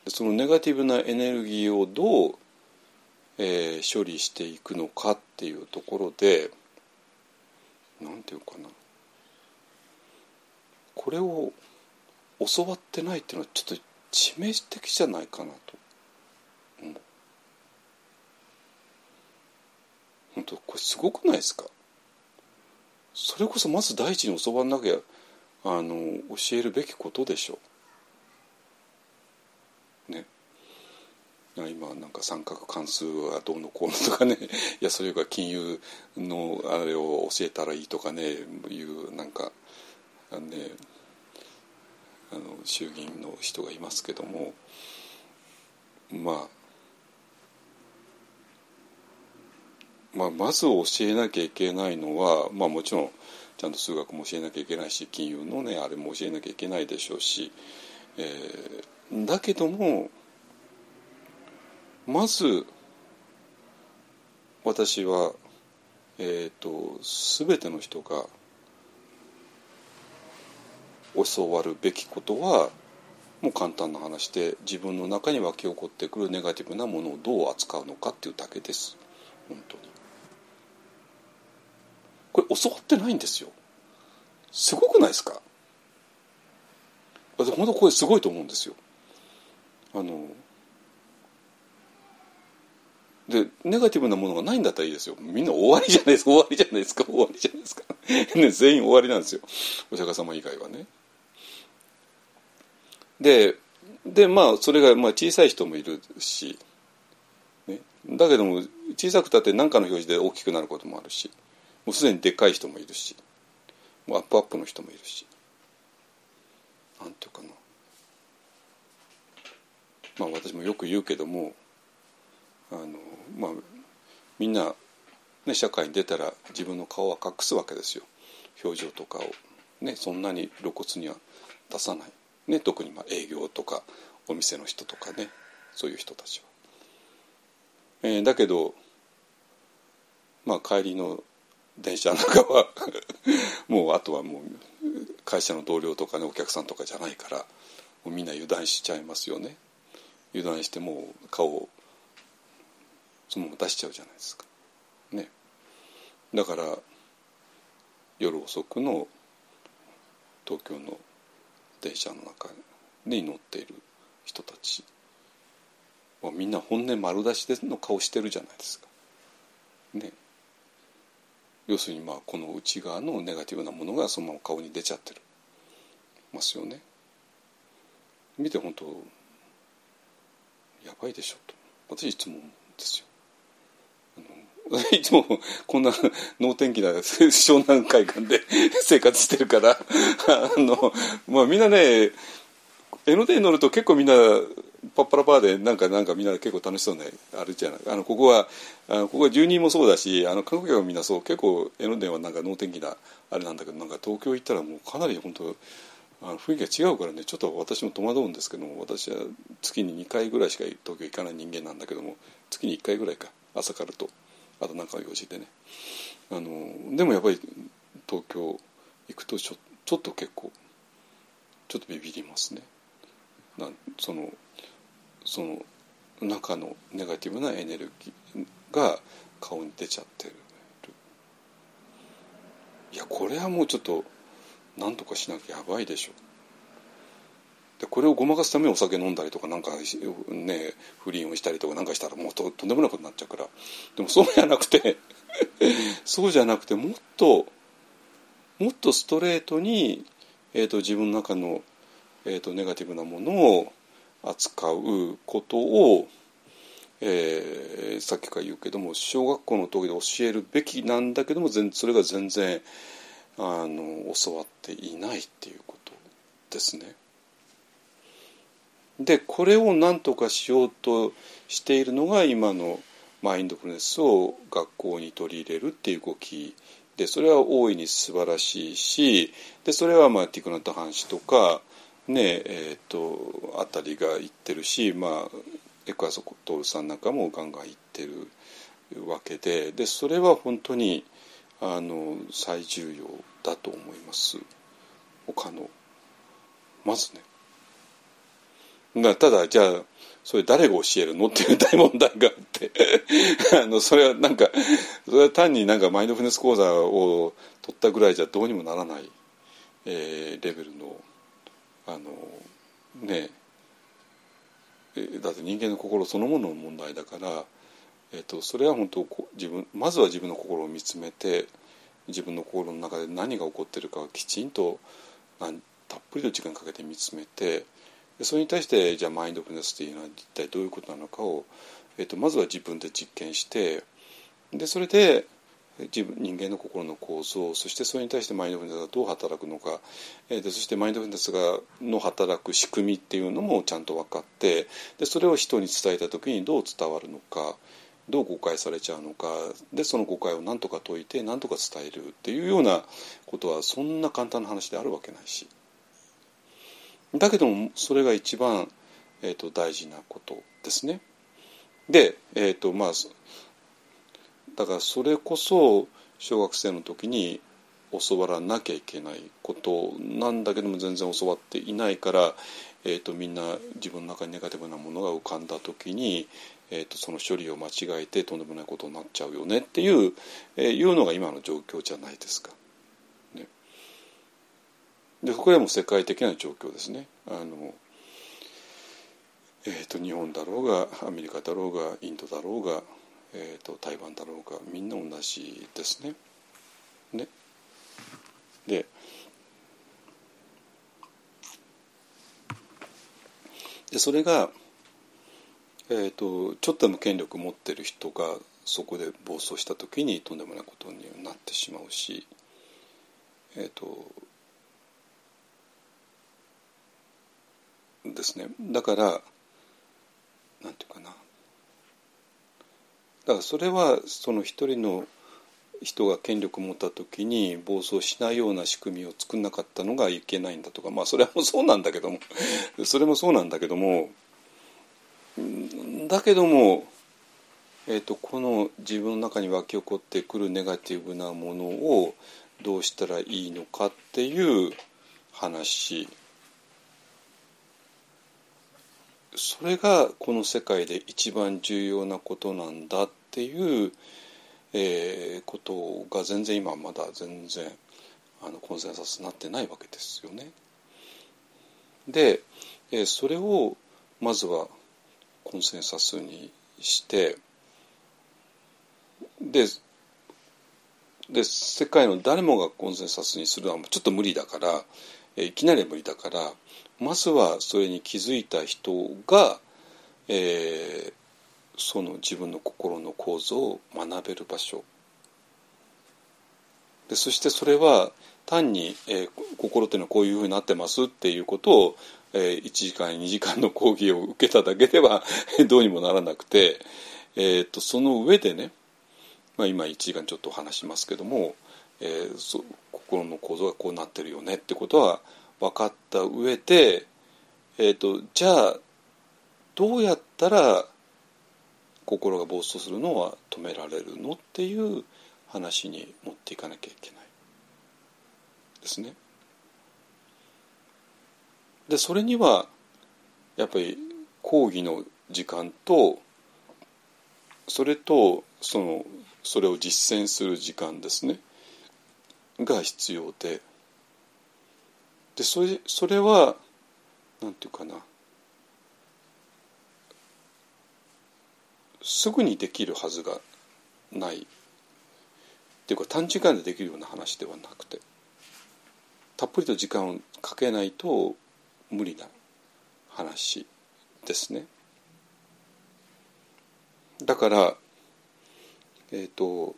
でそのネガティブなエネルギーをどう、えー、処理していくのかっていうところで何て言うかなこれを教わってないっていうのはちょっと致命的じゃないかなと思う。本当これすごくないですか？それこそまず第一に教わんなきゃあの教えるべきことでしょう。ね。今なんか三角関数はどうのこうのとかね。いやそれが金融のあれを教えたらいいとかねいうなんかねあの衆議院の人がいますけども。まあ。まあ、まず教えなきゃいけないのは、まあ、もちろんちゃんと数学も教えなきゃいけないし金融のねあれも教えなきゃいけないでしょうし、えー、だけどもまず私は、えーと、全ての人が教わるべきことはもう簡単な話で自分の中に湧き起こってくるネガティブなものをどう扱うのかっていうだけです。本当に。これ教わってないんですよ。すごくないですか？私本当これすごいと思うんですよ。あのでネガティブなものがないんだったらいいですよ。みんな終わりじゃないですか。終わりじゃないですか。終わりじゃないですか、ね、全員終わりなんですよ。お釈迦様以外はね。ででまあそれがまあ小さい人もいるし、ね、だけども小さくたって何かの表示で大きくなることもあるし。もうすでにでっかい人もいるし。もうアップアップの人もいるし。なんていうかな。まあ私もよく言うけどもあのまあみんな、ね、社会に出たら自分の顔は隠すわけですよ。表情とかを、ね、そんなに露骨には出さない、ね、特にまあ営業とかお店の人とかね。そういう人たちは。えー、だけどまあ帰りの電車の中は もうあとはもう会社の同僚とかねお客さんとかじゃないからもうみんな油断しちゃいますよね。油断してもう顔をそのまま出しちゃうじゃないですか。ね。だから夜遅くの東京の電車の中に乗っている人たちはみんな本音丸出しでの顔してるじゃないですか。ね。要するにまあこの内側のネガティブなものがそのまま顔に出ちゃってるますよね。見て本当やばいでしょと。私いつも思うんですよ。いつもこんな能天気な湘南海岸で生活してるから あの、まあ、みんなね江ノ電に乗ると結構みんなパッパラパーでなんかなんかみんな結構楽しそうねあるじゃない。あのここはあのここは住人もそうだしあの韓国はみんなそう。結構江ノ電はなんか能天気なあれなんだけどなんか東京行ったらもうかなり本当あの雰囲気が違うからね。ちょっと私も戸惑うんですけども私は月に2回ぐらいしか東京行かない人間なんだけども月に1回ぐらいか朝からと。あとなんか用事でね。あのでもやっぱり東京行くとちょちょっと結構ちょっとビビりますね。なそのその中のネガティブなエネルギーが顔に出ちゃってる。いやこれはもうちょっと何とかしなきゃやばいでしょ。でこれをごまかすためにお酒飲んだりとかなんかね不倫をしたりとかなんかしたらもうととんでもないことになっちゃうからでもそうじゃなくて そうじゃなくてもっともっとストレートに、えーと、自分の中の、えーとネガティブなものを扱うことを、えー、さっきから言うけども小学校の時で教えるべきなんだけどもそれが全然あの教わっていないっていうことですね。でこれを何とかしようとしているのが今のマインドフルネスを学校に取り入れるっていう動きでそれは大いに素晴らしいしでそれはまあティクナタ・ハン氏とかねえーと、あたりが言ってるし、まあ、エクアソトールさんなんかもガンガン言ってるわけででそれは本当にあの最重要だと思います。他のまずねだただじゃあそれ誰が教えるの？っていう大問題があって。あのそれはなんかそれは単になんかマインドフルネス講座を取ったぐらいじゃどうにもならない、えー、レベルのあのね。だって人間の心そのものの問題だから、えーと、それは本当自分まずは自分の心を見つめて自分の心の中で何が起こってるかきちんとたっぷりと時間かけて見つめてそれに対してじゃあマインドフルネスっていうのは一体どういうことなのかを、えーとまずは自分で実験してでそれで自分人間の心の構造そしてそれに対してマインドフルネスがどう働くのか、えー、でそしてマインドフルネスがの働く仕組みっていうのもちゃんと分かってでそれを人に伝えた時にどう伝わるのかどう誤解されちゃうのかでその誤解を何とか解いて何とか伝えるっていうようなことはそんな簡単な話であるわけないし。だけどもそれが一番、えーと、大事なことですね。で、えーとまあ、だからそれこそ小学生の時に教わらなきゃいけないことなんだけども全然教わっていないから、えーと、みんな自分の中にネガティブなものが浮かんだ時に、えーと、その処理を間違えてとんでもないことになっちゃうよねっていう,、えー、いうのが今の状況じゃないですか。でこれはもう世界的な状況ですね。あのえーと、日本だろうがアメリカだろうがインドだろうが、えーと台湾だろうがみんな同じですね。ねででそれが、えーと、ちょっとでも権力持ってる人がそこで暴走した時にとんでもないことになってしまうしえっ、ー、とですね。だからなんていうかな。だからそれはその一人の人が権力を持った時に暴走しないような仕組みを作んなかったのがいけないんだとかまあそれもそうなんだけどもそれもそうなんだけどもだけども、えーと、この自分の中に湧き起こってくるネガティブなものをどうしたらいいのかっていう話それがこの世界で一番重要なことなんだっていうえー、ことが全然今まだ全然あのコンセンサスになってないわけですよね。で、えー、それをまずはコンセンサスにしてでで世界の誰もがコンセンサスにするのはちょっと無理だから、えー、いきなり無理だからまずはそれに気づいた人が、えー、その自分の心の構造を学べる場所。でそしてそれは単に、えー、心っていうのはこういうふうになってますっていうことを、えー、1時間2時間の講義を受けただけでは どうにもならなくて、えーと、その上でね、まあ、今1時間ちょっと話しますけども、えー、そ心の構造がこうなってるよねってことは分かった上で、えーとじゃあどうやったら心が暴走するのは止められるのっていう話に持っていかなきゃいけないですね。でそれにはやっぱり講義の時間とそれとそのそれを実践する時間ですねが必要ででそれそれはなんていうかなすぐにできるはずがないっていうか短時間でできるような話ではなくてたっぷりと時間をかけないと無理な話ですね。だからえっ、ー、と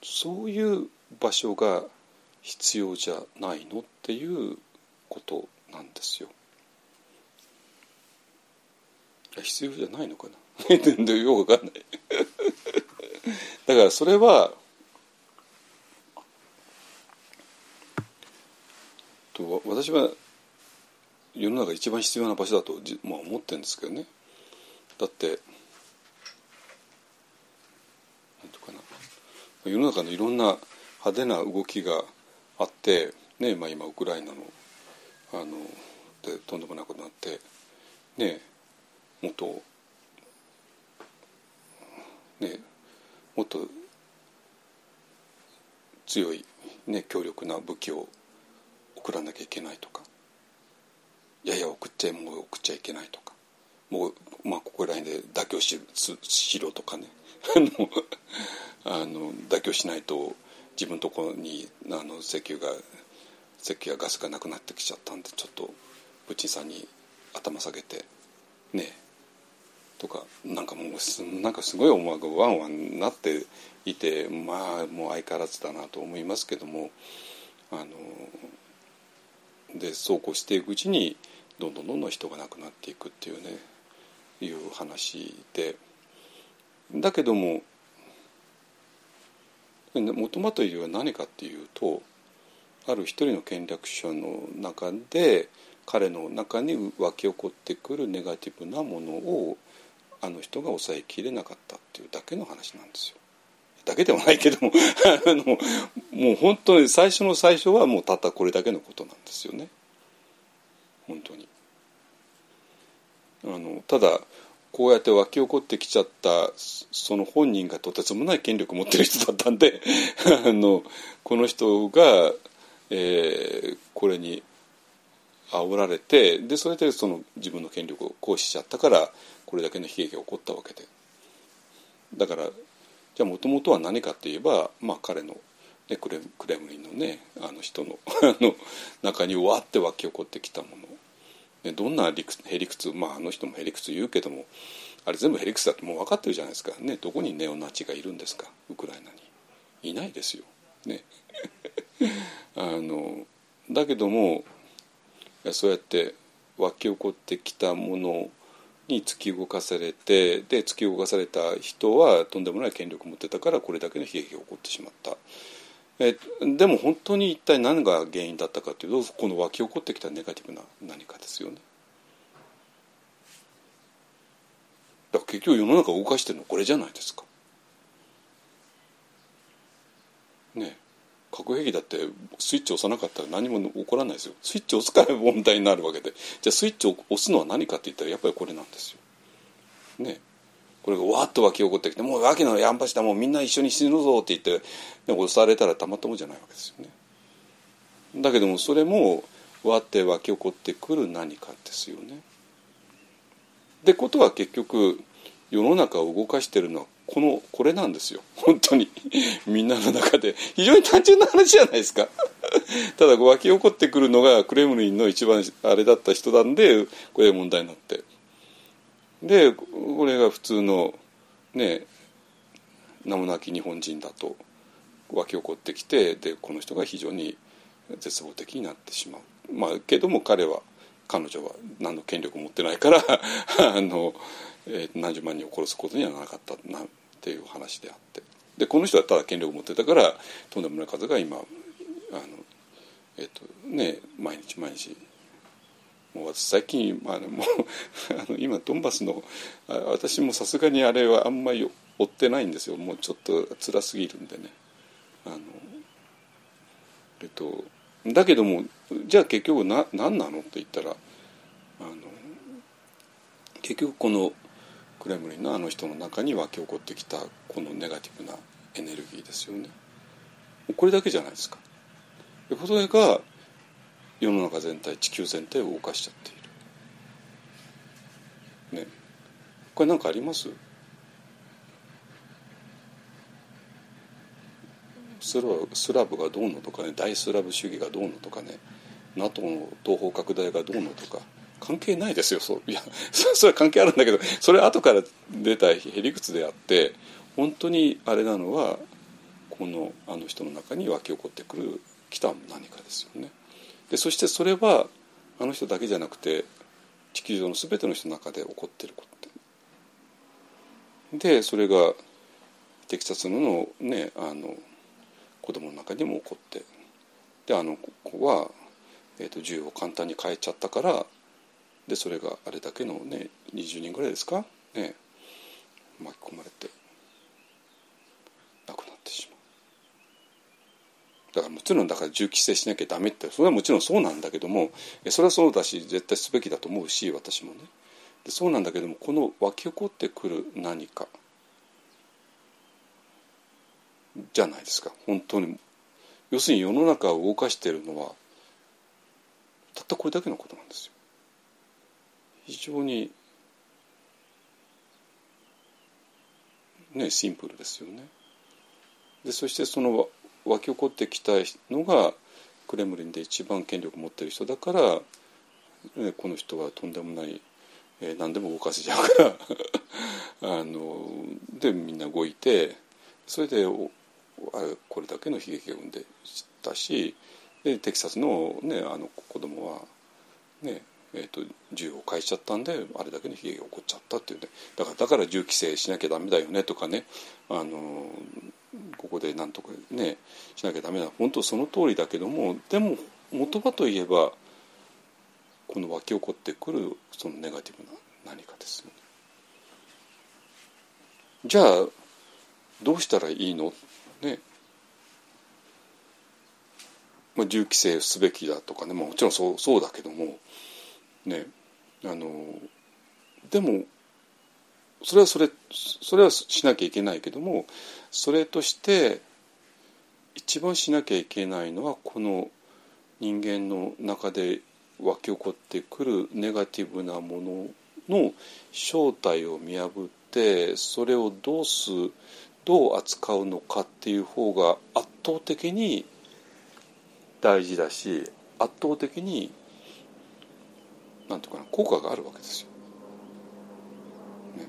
そういう場所が必要じゃないのっていうことなんですよ。必要じゃないのかな？よくわかんない。だからそれはと私は世の中一番必要な場所だと、まあ、思ってるんですけどね。だってなんとかな。世の中のいろんな派手な動きがあってねまあ、今ウクライナのあのでとんでもないことになってねもっとね、もっと強い、ね、強力な武器を送らなきゃいけないとかいやいや送っちゃいもう送っちゃいけないとかもう、まあ、ここら辺で妥協ししろとかね あの妥協しないと自分のところにあの石油が石油やガスがなくなってきちゃったんでちょっとプーチンさんに頭下げてねとかなんかもうなんかすごい思惑ワンワンなっていてまあもう相変わらずだなと思いますけどもあのでそうこうしていくうちにどんどんどんどん人が亡くなっていくっていうねいう話でだけどももともといは何かっていうとある一人の権力者の中で彼の中に湧き起こってくるネガティブなものをあの人が抑えきれなかったっていうだけの話なんですよ。だけではないけどもあのもう本当に最初の最初はもうたったこれだけのことなんですよね。本当に。あのただこうやって湧き起こってきちゃったその本人がとてつもない権力を持ってる人だったんで あのこの人が、えー、これに煽られてでそれでその自分の権力を行使しちゃったからこれだけの悲劇が起こったわけで。だからじゃあもともとは何かって言えば、まあ、彼の、ね、クレクレムリンのねあの人の の中にわって湧き起こってきたもの。どんな理屈へ理屈まああの人もへ理屈言うけどもあれ全部へ理屈だってもう分かってるじゃないですかねどこにネオナチがいるんですか？ウクライナにいないですよ。ね、あのだけどもそうやって湧き起こってきたものに突き動かされてで突き動かされた人はとんでもない権力を持ってたからこれだけの悲劇が起こってしまった。えでも本当に一体何が原因だったかというとこの湧き起こってきたネガティブな何かですよね。だから結局世の中を動かしてるのこれじゃないですか。ね核兵器だってスイッチ押さなかったら何も起こらないですよスイッチ押すから問題になるわけでじゃあスイッチを押すのは何かって言ったらやっぱりこれなんですよ。ねこれがわっと湧き起こってきてもう秋のやんぱしだもうみんな一緒に死ぬぞって言ってで押されたらたまったもんじゃないわけですよね。だけどもそれもわって湧き起こってくる何かですよね。ってことは結局世の中を動かしてるのはこのこれなんですよ。本当に。みんなの中で。非常に単純な話じゃないですか。ただ湧き起こってくるのがクレムリンの一番あれだった人なんでこれ問題になって。でこれが普通のね名もなき日本人だと湧き起こってきてでこの人が非常に絶望的になってしまう。まあけども彼は彼女は何の権力を持ってないから あの、えー、何十万人を殺すことにはならなかったなっていう話であって。でこの人はただ権力を持ってたからとんでもない数が今あの、えーとね、毎日毎日もう最近、まあ、もうあの今ドンバスの私もさすがにあれはあんまり追ってないんですよ。もうちょっと辛すぎるんでね。あのえっとだけどもじゃあ結局な何なのって言ったらあの結局このクレムリンのあの人の中に湧き起こってきたこのネガティブなエネルギーですよね。これだけじゃないですか。それが世の中全体地球全体を動かしちゃっている。ね。これ何かあります？スラスラブがどうのとかね大スラブ主義がどうのとかね NATO の東方拡大がどうのとか関係ないですよ。そういやそれは関係あるんだけどそれ後から出たへりくつであって本当にあれなのはこのあの人の中に湧き起こってくる来た何かですよね。でそしてそれはあの人だけじゃなくて地球上の全ての人の中で起こってること。でそれがテキサスのねあの子供の中にも起こって。であの子は、えーと、銃を簡単に変えちゃったからでそれがあれだけのね20人ぐらいですか？ね巻き込まれて亡くなってしまう。だからもちろんだから銃規制しなきゃダメってそれはもちろんそうなんだけどもそれはそうだし絶対すべきだと思うし私もね。でそうなんだけどもこの湧き起こってくる何かじゃないですか。本当に。要するに世の中を動かしているのはたったこれだけのことなんですよ。非常にねシンプルですよね。でそしてその湧き起こってきたのがクレムリンで一番権力を持ってる人だから、ね、この人はとんでもない、えー、何でも動かせちゃうから あのでみんな動いてそれでこれだけの悲劇を生んでたしでテキサスの,、ね、あの子供はねえーと、銃を返しちゃったんであれだけの悲劇が起こっちゃったっていうね。だからだから銃規制しなきゃダメだよねとかね。あのここでなんとかねしなきゃダメだ。本当その通りだけどもでも元はといえばこの湧き起こってくるそのネガティブな何かですよね。じゃあどうしたらいいの？ね。まあ、銃規制すべきだとかね、まあ、もちろんそうそうだけどもね。あのでもそれはそれそれはしなきゃいけないけどもそれとして一番しなきゃいけないのはこの人間の中で湧き起こってくるネガティブなものの正体を見破ってそれをどうすどう扱うのかっていう方が圧倒的に大事だし圧倒的になんていうかな効果があるわけですよ。ね、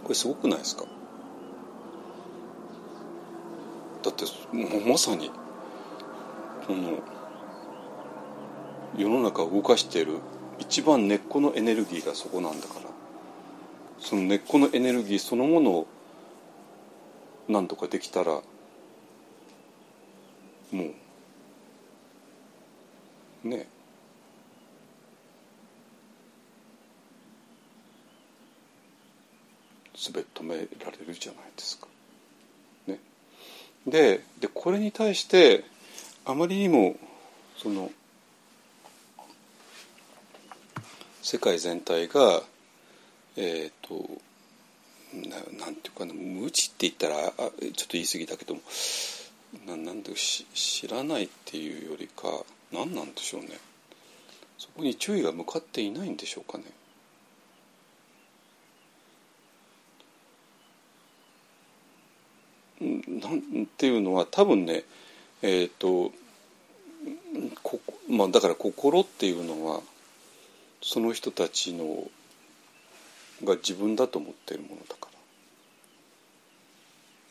これすごくないですか？だってもうまさにこの世の中を動かしている一番根っこのエネルギーがそこなんだから。その根っこのエネルギーそのものを何とかできたらもうねすべて止められるじゃないですか。ね、ででこれに対してあまりにもその世界全体がえっ、ー、とななんていうかな無知って言ったらあちょっと言い過ぎだけどもななんで知らないっていうよりか何なんでしょうねそこに注意が向かっていないんでしょうかね。なんていうのは多分ねえっ、ー、とこまあだから心っていうのはその人たちのが自分だと思ってるものだか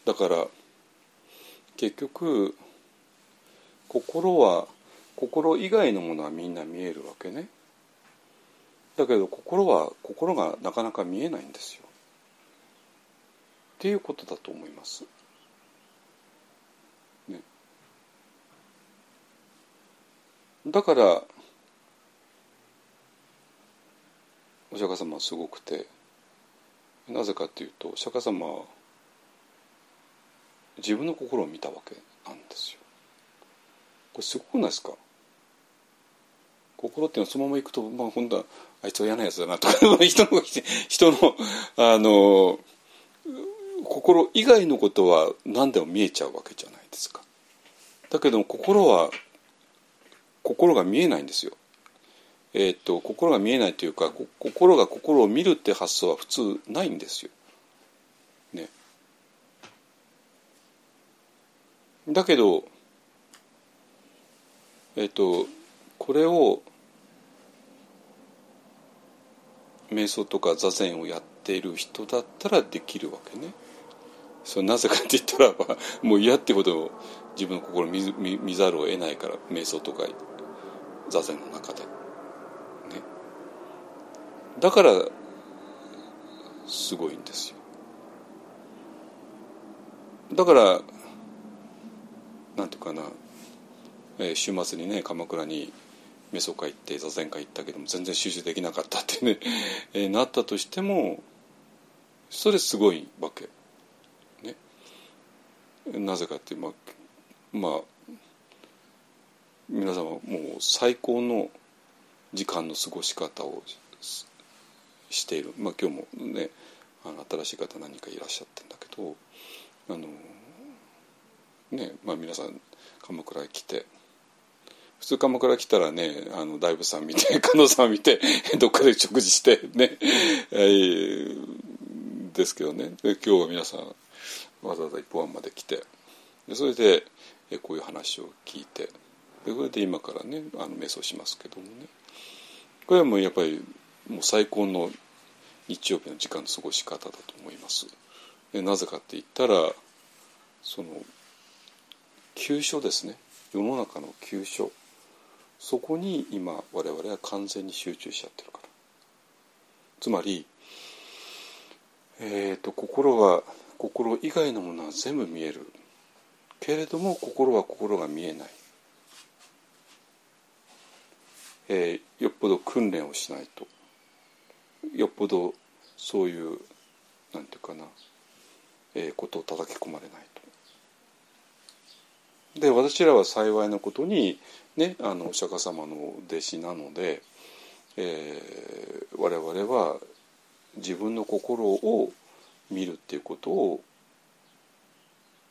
ら。だから結局心は心以外のものはみんな見えるわけね。だけど心は心がなかなか見えないんですよ。っていうことだと思います。だからお釈迦様はすごくてなぜかっていうとお釈迦様は自分の心を見たわけなんですよ。これすごくないですか？心っていうのはそのままいくと、まあ、本当はあいつは嫌なやつだなとか 人の人のあの心以外のことは何でも見えちゃうわけじゃないですか。だけど心は心が見えないんですよ。えーと、と心が見えないというか心が心を見るって発想は普通ないんですよ。ねだけどえっとこれを瞑想とか座禅をやっている人だったらできるわけね。それなぜかって言ったら もう嫌ってことを自分の心を見見見ざるを得ないから瞑想とか座禅の中で。ね、だからすごいんですよ。だからなんていうかな、えー、週末にね鎌倉に瞑想会行って座禅会行ったけども全然集中できなかったってね、えー、なったとしてもそれすごいわけ。ね、なぜかってまあまあ皆様もう最高の時間の過ごし方をしている、まあ、今日もねあの新しい方何かいらっしゃってんだけどあのねまあ、皆さん鎌倉へ来て普通鎌倉来たらねあの大仏さん見て加納さん見て どっかで食事してね、えー、ですけどね。で今日は皆さんわざわざ一本まで来てでそれでこういう話を聞いてでこれで今からねあの瞑想しますけどもね。これはもうやっぱりもう最高の日曜日の時間の過ごし方だと思います。でなぜかって言ったらその急所ですね。世の中の急所。そこに今我々は完全に集中しちゃってるから。つまり、えーと、心は心以外のものは全部見える。けれども心は心が見えない、えー、よっぽど訓練をしないとよっぽどそういうなんていうかな、えー、ことを叩き込まれないと。で私らは幸いなことに、ね、あのお釈迦様の弟子なので、えー、我々は自分の心を見るっていうことを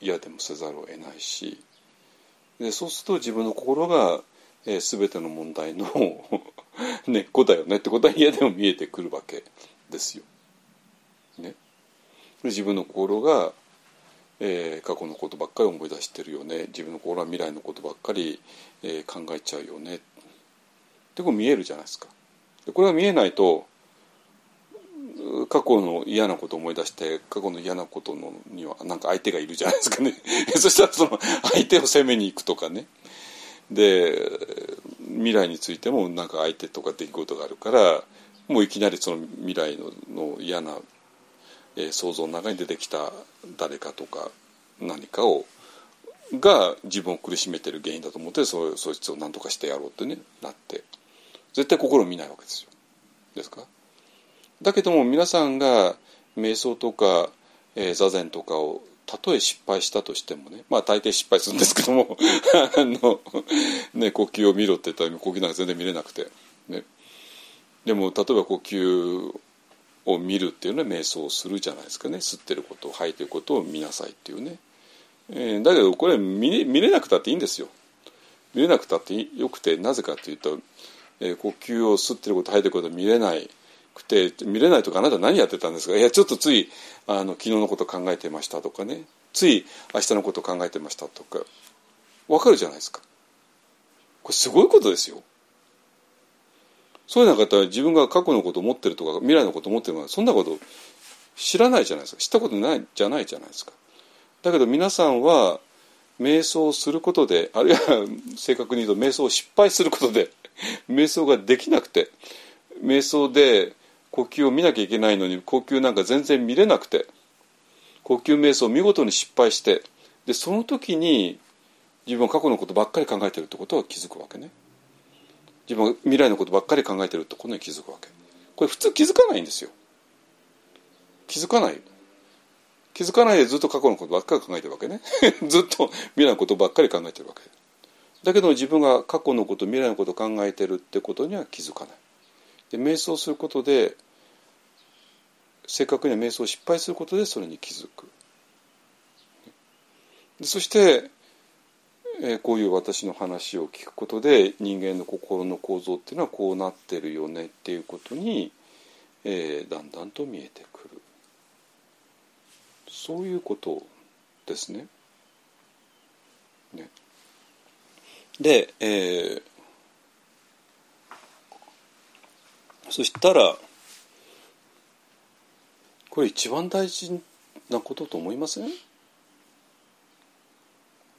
嫌でもせざるを得ないしでそうすると自分の心が、えー、全ての問題の 根っこだよねってことは嫌でも見えてくるわけですよ。ね、自分の心が、えー、過去のことばっかり思い出してるよね。自分の心は未来のことばっかり、えー、考えちゃうよね。ってこう見えるじゃないですか。でこれが見えないと過去の嫌なことを思い出して過去の嫌なことのにはなんか相手がいるじゃないですかね。そしたらその相手を責めに行くとかね。で未来についてもなんか相手とか出来事があるからもういきなりその未来のの嫌な、えー、想像の中に出てきた誰かとか何かをが自分を苦しめてる原因だと思ってそそいつを何とかしてやろうってねなって絶対心を見ないわけですよ。ですか？だけども皆さんが瞑想とか、えー、座禅とかをたとえ失敗したとしてもねまあ大抵失敗するんですけども あの、ね、呼吸を見ろって言ったら呼吸なんか全然見れなくて、ね、でも例えば呼吸を見るっていうのは瞑想をするじゃないですかね。吸ってること吐いてることを見なさいっていうね、えー、だけどこれ見見れなくたっていいんですよ。見れなくたってよくてなぜかというと、えー、呼吸を吸ってること吐いてること見れないくて見れないとかあなた何やってたんですか？いやちょっとついあの昨日のこと考えてましたとかね。つい明日のこと考えてましたとか。わかるじゃないですか。これすごいことですよ。そういうな方は自分が過去のこと思ってるとか未来のこと思ってるのかそんなこと知らないじゃないですか。知ったことないじゃないじゃないですか。だけど皆さんは瞑想することであるいは 正確に言うと瞑想を失敗することで瞑想ができなくて瞑想で呼吸を見なきゃいけないのに呼吸なんか全然見れなくて呼吸瞑想を見事に失敗してでその時に自分は過去のことばっかり考えてるってことは気づくわけね。自分は未来のことばっかり考えてるってことに気づくわけ。これ普通気づかないんですよ。気づかない。気づかないでずっと過去のことばっかり考えてるわけね。ずっと未来のことばっかり考えてるわけ。だけど自分が過去のこと未来のことを考えてるってことには気づかない。で瞑想することで正確には瞑想を失敗することでそれに気づく。そして、えー、こういう私の話を聞くことで人間の心の構造っていうのはこうなってるよねっていうことに、えー、だんだんと見えてくる。そういうことですね。ね。で、えー、そしたらこれ一番大事なことと思いません？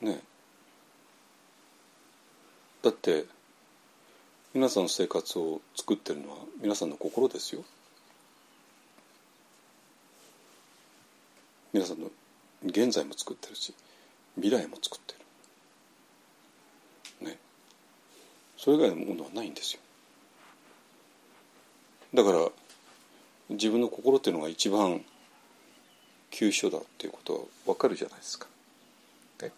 ねだって皆さんの生活を作ってるのは皆さんの心ですよ。皆さんの現在も作ってるし未来も作ってる。ねそれ以外のものはないんですよ。だから自分の心っていうのが一番急所だっていうことは分かるじゃないですか。ね、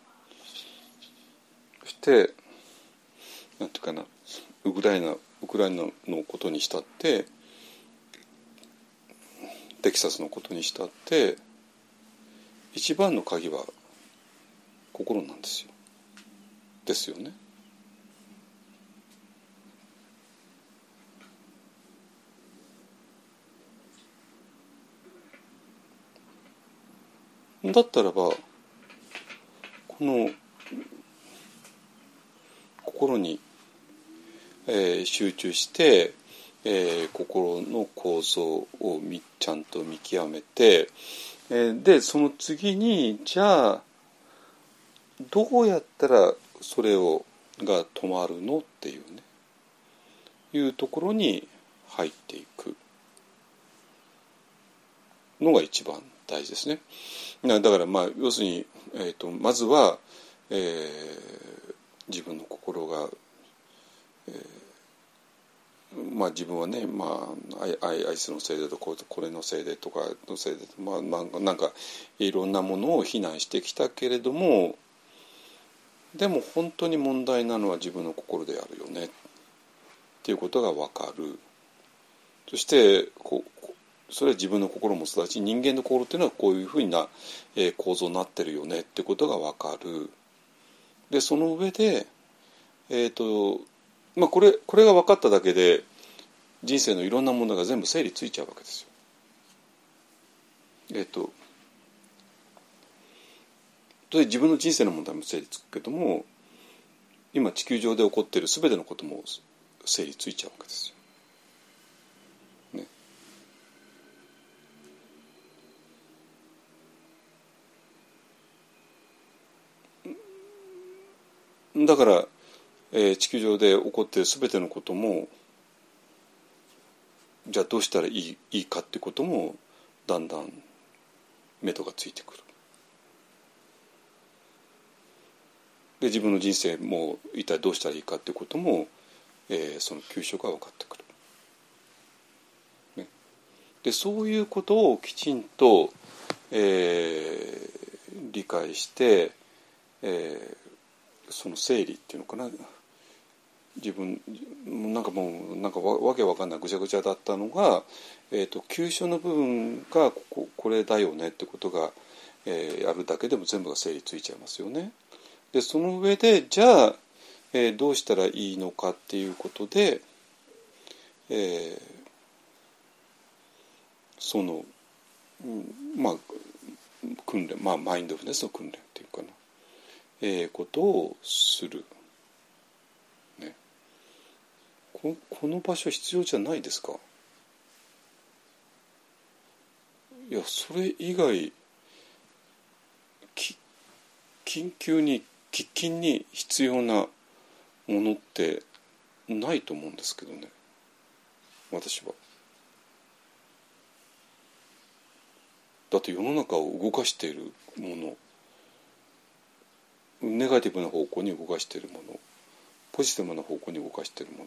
そしてなんていうかなウクライナウクライナのことにしたってテキサスのことにしたって一番の鍵は心なんですよ。ですよね。だったらばこの心に、えー、集中して、えー、心の構造をみちゃんと見極めて、えー、でその次にじゃあどうやったらそれをが止まるのっていうねいうところに入っていくのが一番大事ですね。だからまあ要するに、えーと、まずは、えー、自分の心が、えー、まあ自分はね、まあ、アイアイスのせいでとこれのせいでとかのせいでまあ、まあ、なんかいろんなものを非難してきたけれどもでも本当に問題なのは自分の心であるよねっていうことが分かるそしてこそれは自分の心もそうだし人間の心っていうのはこういうふうな、えー、構造になってるよねってことが分かるでその上でえっ、ー、とまあこれこれが分かっただけで人生のいろんなものが全部整理ついちゃうわけですよ。えっ、ー、とで自分の人生の問題も整理つくけども今地球上で起こっている全てのことも整理ついちゃうわけですよ。だから、えー、地球上で起こっている全てのこともじゃあどうしたらいいいいかってこともだんだん目処がついてくる。で自分の人生も一体どうしたらいいかってことも、えー、その給食が分かってくる。ね、でそういうことをきちんと、えー、理解して、えー、その整理っていうのかな自分なんかもうなんかわけわかんないぐちゃぐちゃだったのが、えーと、急所の部分がここれだよねってことが、えー、やるだけでも全部が整理ついちゃいますよね。でその上でじゃあ、えー、どうしたらいいのかっていうことで、えー、その、まあ訓練まあマインドフルネスの訓練えー、ことをする、ね、ここの場所必要じゃないですか。いやそれ以外緊急に喫緊に必要なものってないと思うんですけどね。私は。だって世の中を動かしているもの。ネガティブな方向に動かしているものポジティブな方向に動かしているも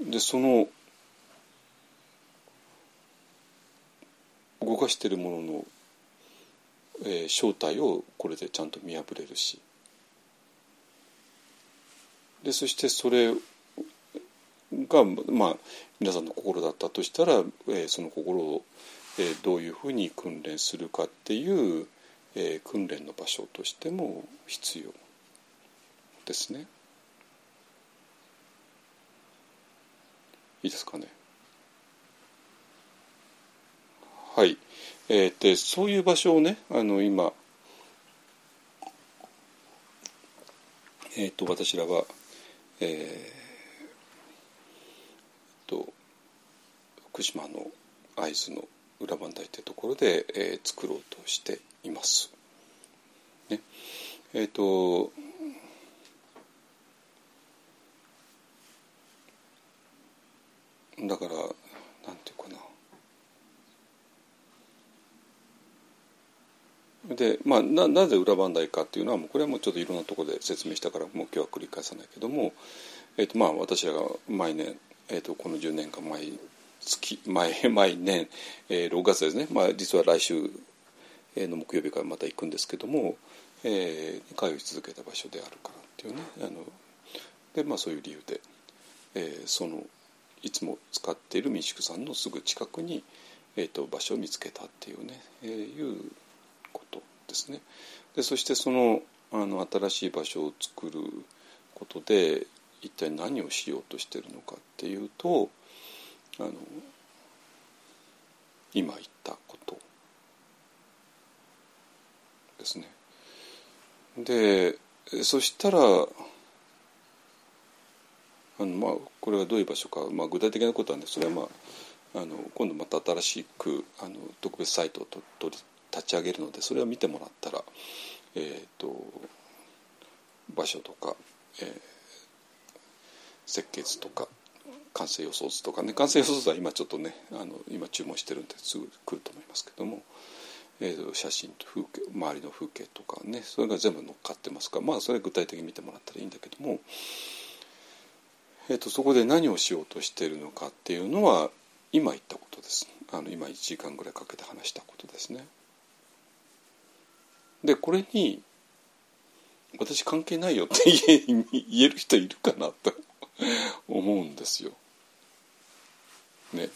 の。でその動かしているものの、えー、正体をこれでちゃんと見破れるし。でそしてそれがまあ皆さんの心だったとしたら、えー、その心を、えー、どういうふうに訓練するかっていうえー、訓練の場所としても必要ですね。いいですかね。はい。えー、でそういう場所をねあの今、えーと、私らは、えーと、福島の会津の裏磐梯というところで、えー、作ろうとしています。ね、えっ、ー、とだからなんていうかなでまあななぜ裏磐梯かっていうのはもうこれはもうちょっといろんなところで説明したからもう今日は繰り返さないけども、えーとまあ、私らが毎年、えーと、この10年間毎月毎 毎年、えー、6月ですね、まあ、実は来週の木曜日からまた行くんですけども、えー、通い続けた場所であるからっていうねあので、まあ、そういう理由で、えー、そのいつも使っている民宿さんのすぐ近くに、えーと、場所を見つけたっていうね、えー、いうことですね。でそしてそのあの新しい場所を作ることで一体何をしようとしてるのかっていうとあの今言ったことですね。でそしたらあの、まあ、これがどういう場所か、まあ、具体的なことはねそれは、まあ、あの今度また新しくあの特別サイトをとと立ち上げるのでそれを見てもらったら、えーと、場所とか、えー、設計図とか完成予想図とかね完成予想図は今ちょっとねあの今注文してるんですぐ来ると思いますけども、えー、写真と風景周りの風景とかねそれが全部乗っかってますからまあそれ具体的に見てもらったらいいんだけども、えーと、そこで何をしようとしてるのかっていうのは今言ったことですあの今1時間ぐらいかけて話したことですね。でこれに私関係ないよって言える人いるかなと思うんですよ。ね。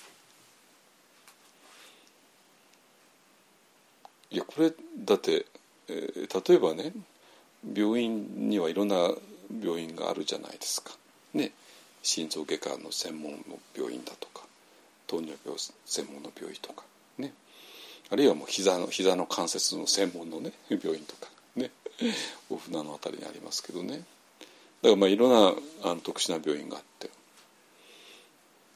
いやこれだって、えー、例えばね病院にはいろんな病院があるじゃないですか。ね。心臓外科の専門の病院だとか糖尿病専門の病院とかねあるいはもう膝の膝の関節の専門のね病院とかね大船の辺りにありますけどねだからまあいろんなあの特殊な病院があって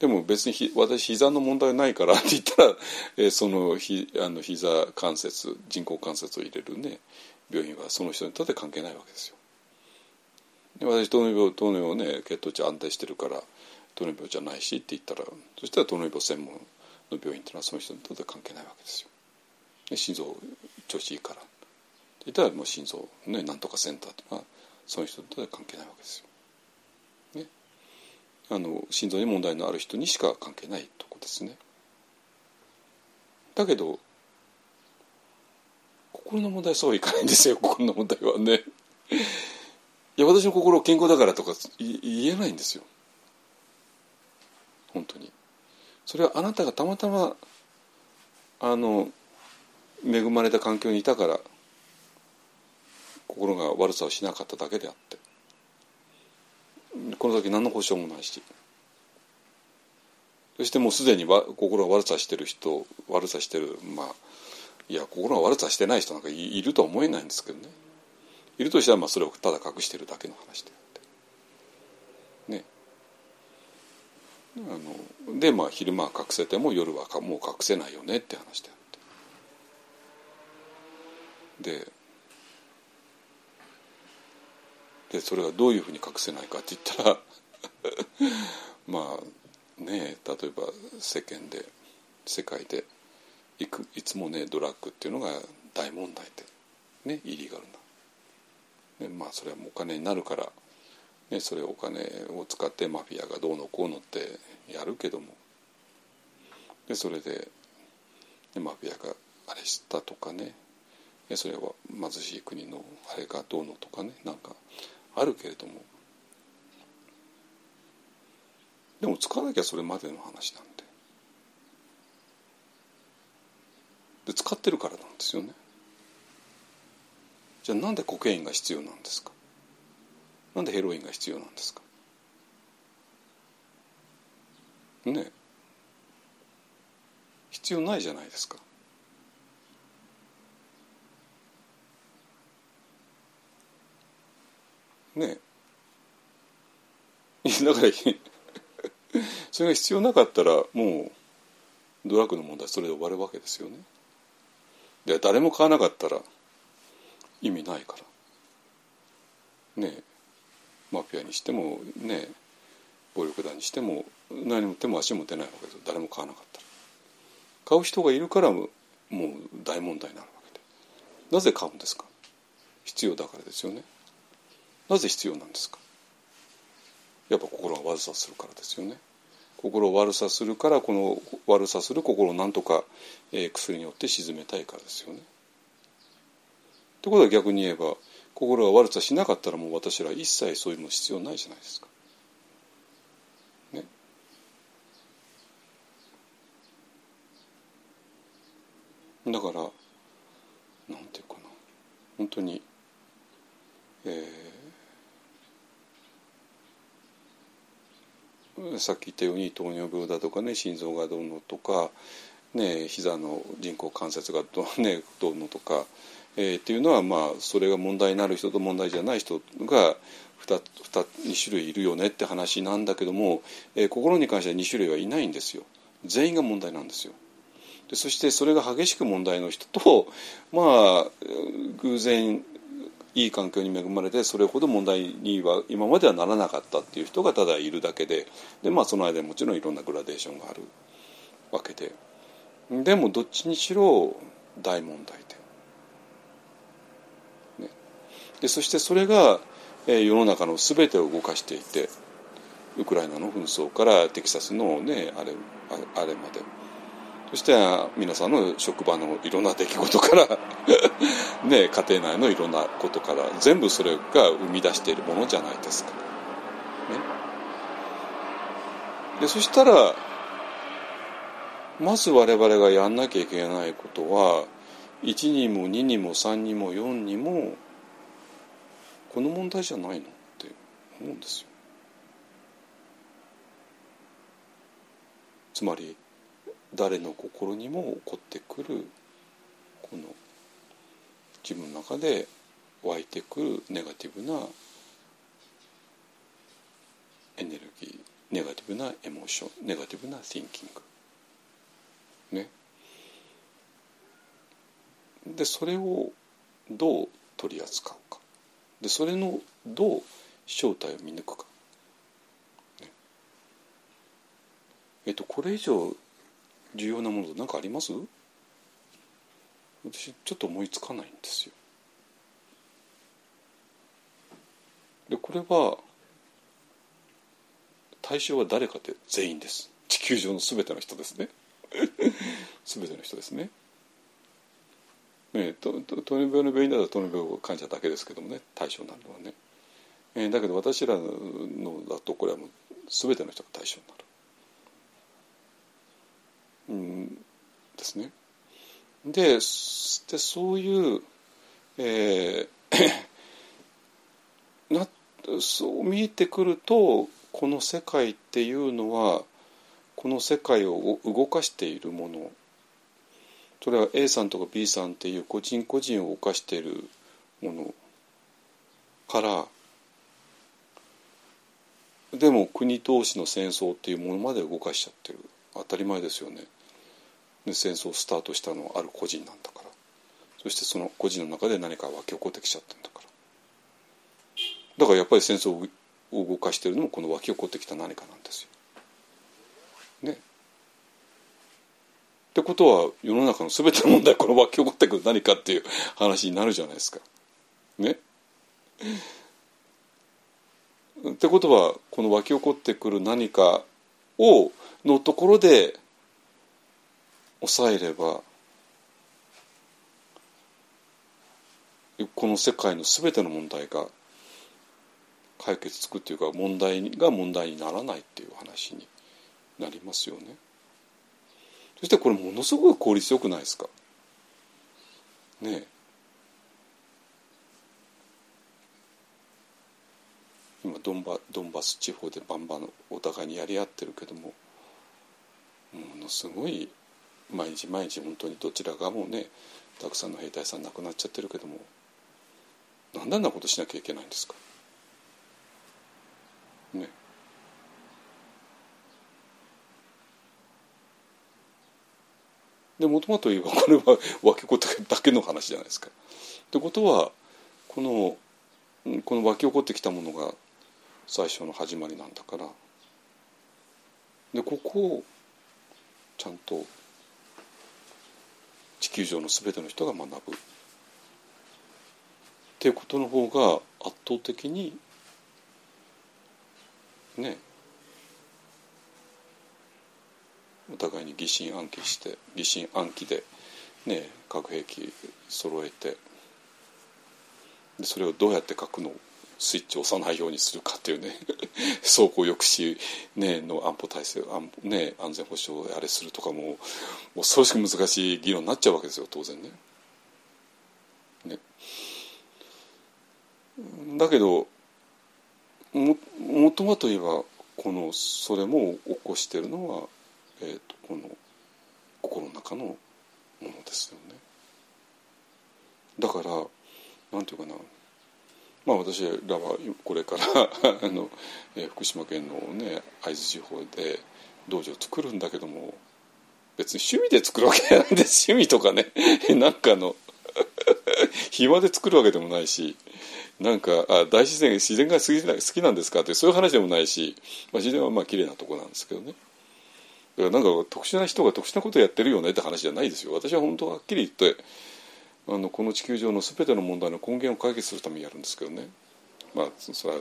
でも別にひ私膝の問題ないからって言ったら、えー、そのひあの膝関節人工関節を入れるね病院はその人にとって関係ないわけですよ。で私糖尿病糖尿病ね血糖値安定してるから糖尿病じゃないしって言ったらそしたら糖尿病専門の病院っていうのはその人にとって関係ないわけですよ。で心臓調子いいからって言ったらもう心臓ねなんとかセンターとかその人にとは関係ないわけですよ。あの心臓に問題のある人にしか関係ないとこですね。だけど心の問題そうはいかないんですよ 心の問題はね。いや私の心健康だからとか言えないんですよ。本当に。それはあなたがたまたまあの恵まれた環境にいたから心が悪さをしなかっただけであってこの先何の保証もないし。そしてもうすでにわ心が悪さしてる人悪さしてるまあいや心が悪さしてない人なんかいるとは思えないんですけどね。いるとしたらまあそれをただ隠してるだけの話であって。ね。あのでまあ昼間は隠せても夜はもう隠せないよねって話であって。ででそれがどういうふうに隠せないかって言ったら まあね例えば世間で世界でいくいつもねドラッグっていうのが大問題でねイリーガルな、ね、まあそれはもうお金になるから、ね、それお金を使ってマフィアがどうのこうのってやるけども。でそれで、ね、マフィアがあれしたとかね。それは貧しい国のあれがどうのとかね。なんかあるけれども。でも使わなきゃそれまでの話なんでで使ってるからなんですよね。じゃあなんでコケインが必要なんですか？なんでヘロインが必要なんですか？ね必要ないじゃないですか。ね。だから それが必要なかったらもうドラッグの問題それで終わるわけですよね。で誰も買わなかったら意味ないから。ねマフィアにしてもね暴力団にしても何も手も足も出ないわけです誰も買わなかったら。買う人がいるからもう大問題になるわけで。なぜ買うんですか？必要だからですよね。なぜ必要なんですか？やっぱ心が悪さするからですよね心を悪さするからこの悪さする心をなんとか、えー、薬によって鎮めたいからですよね。ということは逆に言えば心が悪さしなかったらもう私ら一切そういうの必要ないじゃないですか。ね？だからなんていうかな本当に、えーさっき言ったように糖尿病だとかね心臓がどうのとか、ね、膝の人工関節がど, ね、どうのとか、えー、っていうのはまあそれが問題になる人と問題じゃない人が 2, 2, 2種類いるよねって話なんだけども、えー、心に関しては2種類はいないんですよ全員が問題なんですよ。でそしてそれが激しく問題の人とまあ偶然いい環境に恵まれてそれほど問題には今まではならなかったっていう人がただいるだけでで、まあ、その間にもちろんいろんなグラデーションがあるわけで。でもどっちにしろ大問題で,、ね、でそしてそれが、世の中の全てを動かしていてウクライナの紛争からテキサスの、ね、あれあれまで。そして皆さんの職場のいろんな出来事から ね、家庭内のいろんなことから全部それが生み出しているものじゃないですか。ね、でそしたらまず我々がやんなきゃいけないことは1にも2にも3にも4にもこの問題じゃないのって思うんですよ。つまり誰の心にも起こってくるこの自分の中で湧いてくるネガティブなエネルギーネガティブなエモーションネガティブな thinking ね。でそれをどう取り扱うか。でそれのどう正体を見抜くか、ね、えっとこれ以上重要なもの何かあります？私ちょっと思いつかないんですよ。でこれは対象は誰かって全員です地球上の全ての人ですね 全ての人ですね。ね糖尿病の病院だと糖尿病患者だけですけどもね対象になるのはね、えー、だけど私らのだとこれはもう全ての人が対象になる。んですね。ででそういう、えー、なそう見えてくるとこの世界っていうのはこの世界を動かしているものそれは A さんとか B さんっていう個人個人を動かしているものからでも国同士の戦争っていうものまで動かしちゃってる当たり前ですよね。で戦争をスタートしたのはある個人なんだからそしてその個人の中で何か湧き起こってきちゃってんだからだからやっぱり戦争を動かしてるのもこの湧き起こってきた何かなんですよ。ね。ってことは世の中の全ての問題この湧き起こってくる何かっていう話になるじゃないですか。ね。ってことはこの湧き起こってくる何かをのところで抑えればこの世界の全ての問題が解決つくっていうか問題が問題にならないっていう話になりますよね。そしてこれものすごく効率よくないですか？ね今ドンバドンバス地方でバンバンお互いにやり合ってるけどもものすごい毎日毎日本当にどちら側もうねたくさんの兵隊さん亡くなっちゃってるけどもなんであんなことしなきゃいけないんですか？ねでもともと言えばこれは分け事だけの話じゃないですか。ってことはこのこの湧き起こってきたものが最初の始まりなんだからでここをちゃんと地球上の全ての人が学ぶ。っていうことの方が圧倒的にねお互いに疑心暗鬼して疑心暗鬼で、ね、核兵器揃えてでそれをどうやって核のスイッチを押さないようにするかっていうね 走行抑止、ね、の安保体制安,、ね、安全保障あれするとかも恐ろしく難しい議論になっちゃうわけですよ当然ね。ねだけどももともと言えばこのそれも起こしているのは、えーと、この心の中のものですよね。だからなんていうかなまあ私らはこれから あの、え、福島県のね会津地方で道場を作るんだけども別に趣味で作るわけなんで趣味とかね なんかの 暇で作るわけでもないしなんかあ大自然自然が好きなんですかってそういう話でもないし、まあ、自然はまあ綺麗なとこなんですけどね。だからなんか特殊な人が特殊なことやってるよねって話じゃないですよ。私は本当はっきり言ってあのこの地球上の全ての問題の根源を解決するためにやるんですけどね。まあそれは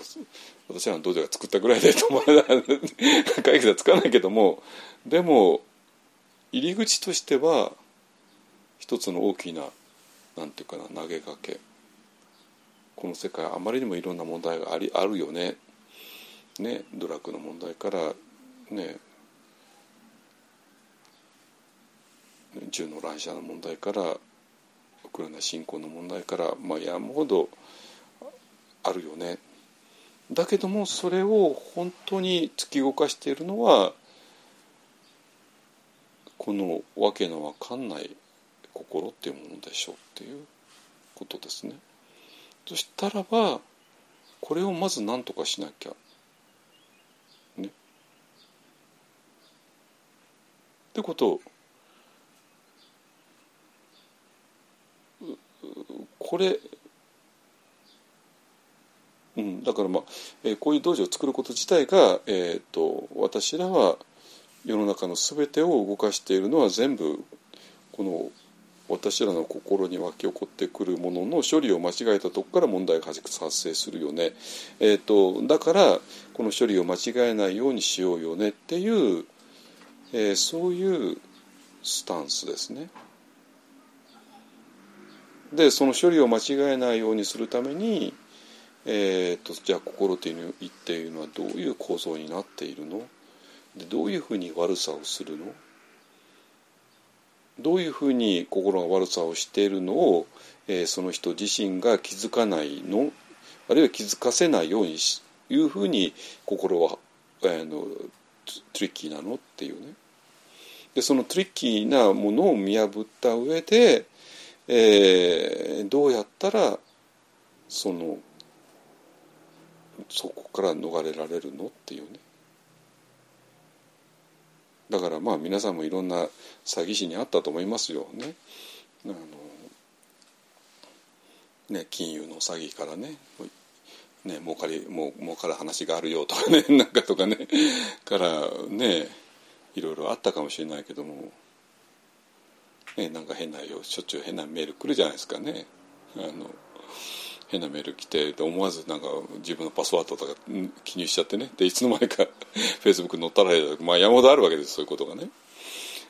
私らの道場が作ったぐらいでと 解決はつかないけども。でも入り口としては一つの大きななんていうかな投げかけ。この世界あまりにもいろんな問題がありあるよね。ねドラッグの問題からね。銃の乱射の問題からウクライナ侵攻の問題から、まあ、山ほどあるよねだけどもそれを本当に突き動かしているのはこのわけのわかんない心っていうものでしょうっていうことですね。そしたらばこれをまず何とかしなきゃ。ね。ってことをこれ、うん、だからまあ、えー、こういう道場を作ること自体が、えーと、私らは世の中の全てを動かしているのは全部この私らの心に湧き起こってくるものの処理を間違えたとこから問題が発生するよね、えーと、だからこの処理を間違えないようにしようよねっていう、えー、そういうスタンスですね。でその処理を間違えないようにするために、えーと、じゃあ心というっていうのはどういう構造になっているの？でどういうふうに悪さをするの？どういうふうに心が悪さをしているのを、えー、その人自身が気づかないの？あるいは気づかせないようにしいうふうに心は、えー、のトリッキーなの？っていうね。でそのトリッキーなものを見破った上で、えー、どうやったらそのそこから逃れられるのっていうね。だからまあ皆さんもいろんな詐欺師にあったと思いますよ。ね。あのね金融の詐欺からね。ね儲かりもう儲かる話があるよとかね。なんかとかね。からねいろいろあったかもしれないけども、ね、なんか変なよしょっちゅう変なメール来るじゃないですかね。あの変なメール来て思わずなんか自分のパスワードとか記入しちゃってねでいつの間にかフェイスブックに載ったらまあ山ほどあるわけですそういうことがね。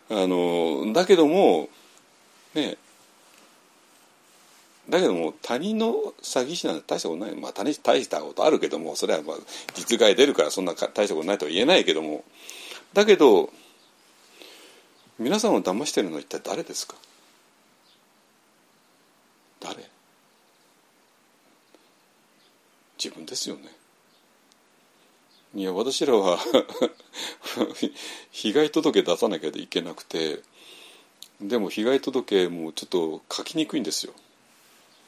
あのだけどもねだけども他人の詐欺師なんて大したことないまあ他人大したことあるけどもそれはまあ実害出るからそんな大したことないとは言えないけどもだけど皆さんを騙してるのは一体誰ですか？誰？自分ですよね。いや私らは 被害届出さなきゃいけなくてでも被害届もちょっと書きにくいんですよ。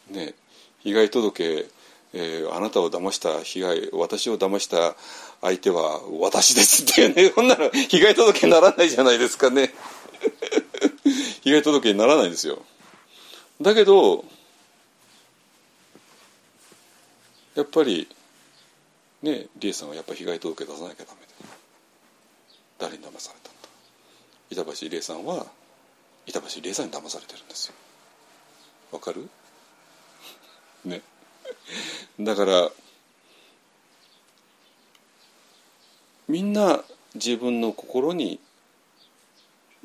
ね被害届、えー、あなたを騙した被害私を騙した相手は私ですっていうね。こんなの被害届にならないじゃないですかね。被害届にならないんですよ。だけどやっぱりね理恵さんはやっぱ被害届出さなきゃダメで誰に騙されたんだ。板橋理恵さんは板橋理恵さんに騙されてるんですよ。わかる？ね。だからみんな自分の心に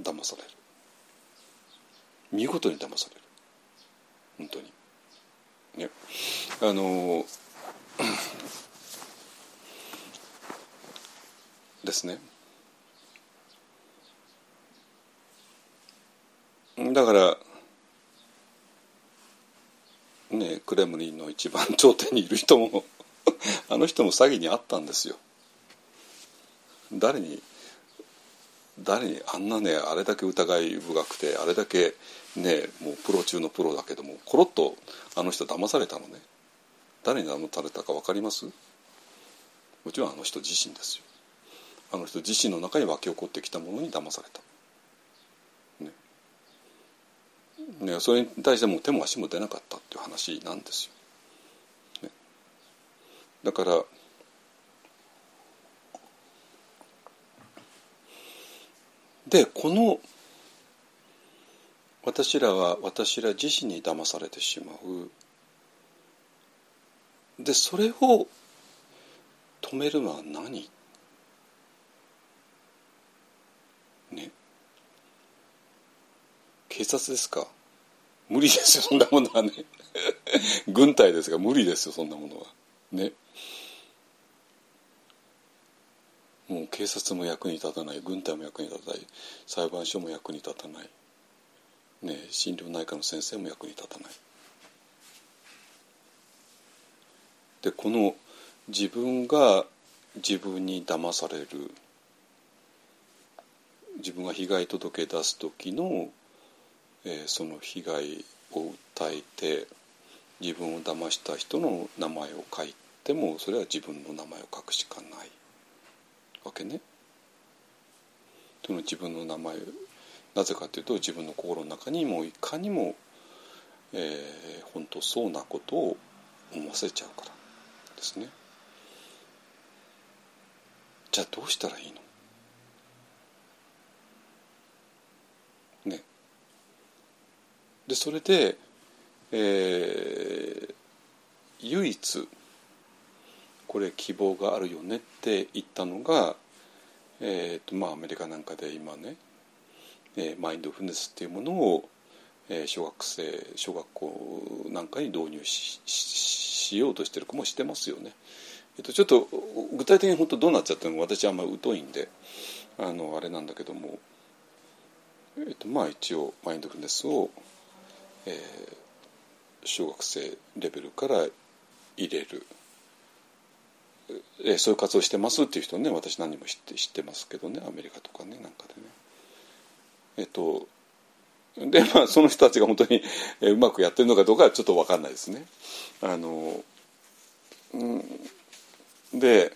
騙される。見事に騙される。本当に。ね。あの ですね。だからねクレムリンの一番頂点にいる人も あの人も詐欺にあったんですよ。誰に誰にあんなねあれだけ疑い深くてあれだけねもうプロ中のプロだけどもコロッとあの人騙されたのね。誰に騙されたか分かります？もちろんあの人自身ですよ。あの人自身の中に湧き起こってきたものに騙された、ね、ね、それに対しても手も足も出なかったっていう話なんですよ。ね、だからでこの私らは私ら自身に騙されてしまう。でそれを止めるのは何？ね。警察ですか？無理ですよそんなものはね。軍隊ですが無理ですよそんなものは。ね。もう警察も役に立たない軍隊も役に立たない裁判所も役に立たない、ね、心療内科の先生も役に立たない。でこの自分が自分に騙される自分が被害届出す時の、えー、その被害を訴えて自分を騙した人の名前を書いてもそれは自分の名前を書くしかない。わけね。その自分の名前なぜかというと自分の心の中にもいかにも、えー、本当そうなことを思わせちゃうからですね。じゃあどうしたらいいの？ね。でそれで、えー、唯一これ希望があるよねって言ったのが、えーとまあ、アメリカなんかで今ね、えー、マインドフルネスっていうものを、えー、小学生小学校なんかに導入しようとしてる子もしてますよね。えっと、ちょっと具体的に本当どうなっちゃったのか私はあんまり疎いんであのあれなんだけども、えっと、まあ一応マインドフルネスを、えー、小学生レベルから入れる。えそういう活動してますっていう人ね私何人も知って知ってますけどねアメリカとかねなんかでね。えっとでまあその人たちが本当にえうまくやってるのかどうかはちょっと分かんないですね。あのうんで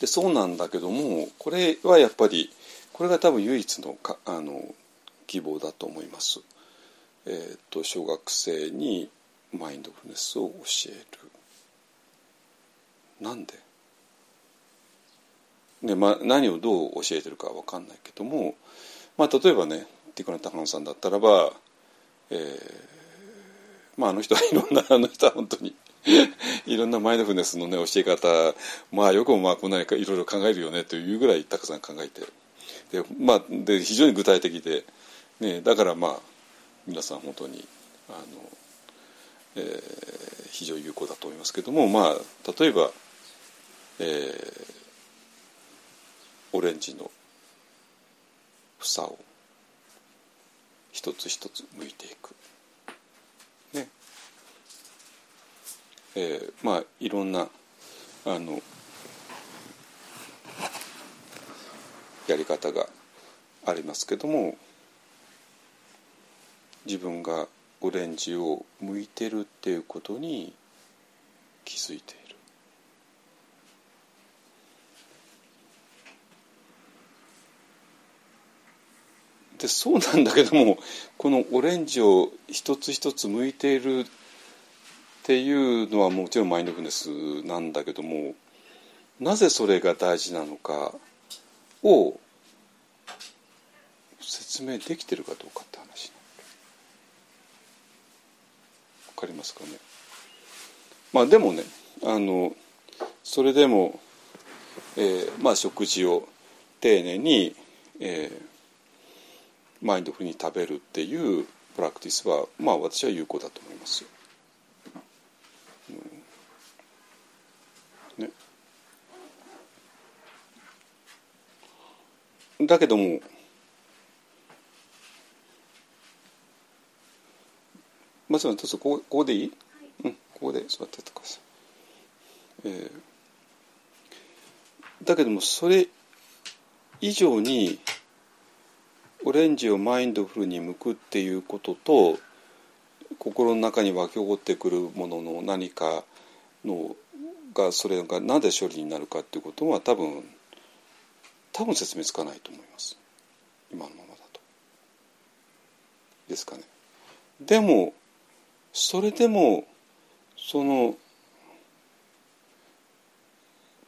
でそうなんだけどもこれはやっぱりこれが多分唯一のかあの希望だと思います。えー、と小学生にマインドフルネスを教える。なんで？で、まあ、何をどう教えてるかは分かんないけども、まあ、例えばねティコナ・タカノさんだったらば、えーまあ、あの人はいろんな あの人は本当に いろんなマインドフネスの、ね、教え方まあよくもまあこんなにいろいろ考えるよねというぐらいたくさん考えてで,、まあ、で非常に具体的で、ね、だからまあ皆さん本当にあの、えー、非常に有効だと思いますけどもまあ例えばえー、オレンジの房を一つ一つ剥いていく。ね。えー、まあいろんなあのやり方がありますけども自分がオレンジを剥いてるっていうことに気づいてでそうなんだけどもこのオレンジを一つ一つ剥いているっていうのはもちろんマインドフルネスなんだけどもなぜそれが大事なのかを説明できてるかどうかって話わかりますかね？まあでもねあのそれでも、えー、まあ食事を丁寧に、えー、マインドフルに食べるっていうプラクティスはまあ私は有効だと思います。うん、ね、だけどもまずはどうぞここここでいい、はい、うんここで座っててください。えー、だけどもそれ以上にオレンジをマインドフルに向くっていうことと心の中に湧き起こってくるものの何かのがそれがなぜ処理になるかっていうことは多分多分説明つかないと思います今のままだと。ですかねでもそれでもその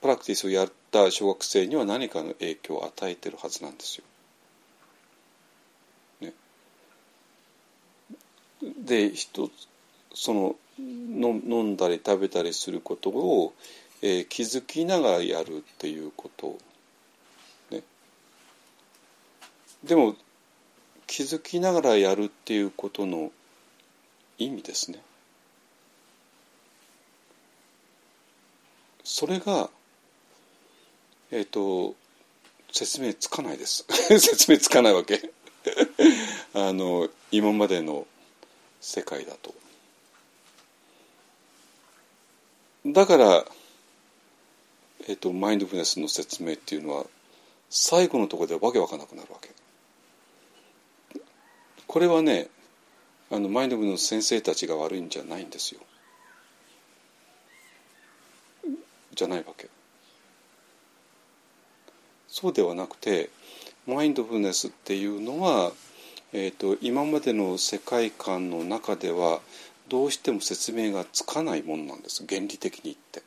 プラクティスをやった小学生には何かの影響を与えてるはずなんですよ。で人そのの飲んだり食べたりすることを、えー、気づきながらやるっていうこと、ね、でも気づきながらやるっていうことの意味ですね。それがえっ、ー、と説明つかないです。説明つかないわけ。あの今までの世界だと。だから、えっ、ー、と、マインドフルネスの説明っていうのは最後のところでわけわかなくなるわけ。これはねあのマインドフルネスの先生たちが悪いんじゃないんですよ。じゃないわけ。そうではなくてマインドフルネスっていうのは、えーと、今までの世界観の中ではどうしても説明がつかないものなんです。原理的に言って。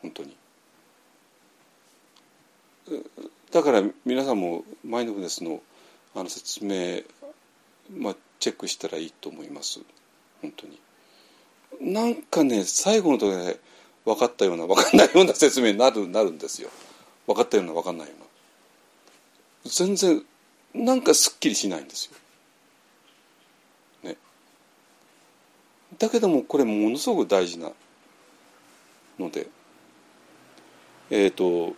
本当に。だから皆さんもマインドフルネスのあの説明、まあ、チェックしたらいいと思います。本当に。なんかね最後のところで分かったような分かんないような説明になるなるんですよ。分かったような分かんないような。全然なんかすっきりしないんですよ。ね。だけどもこれものすごく大事なので。えっ、ー、と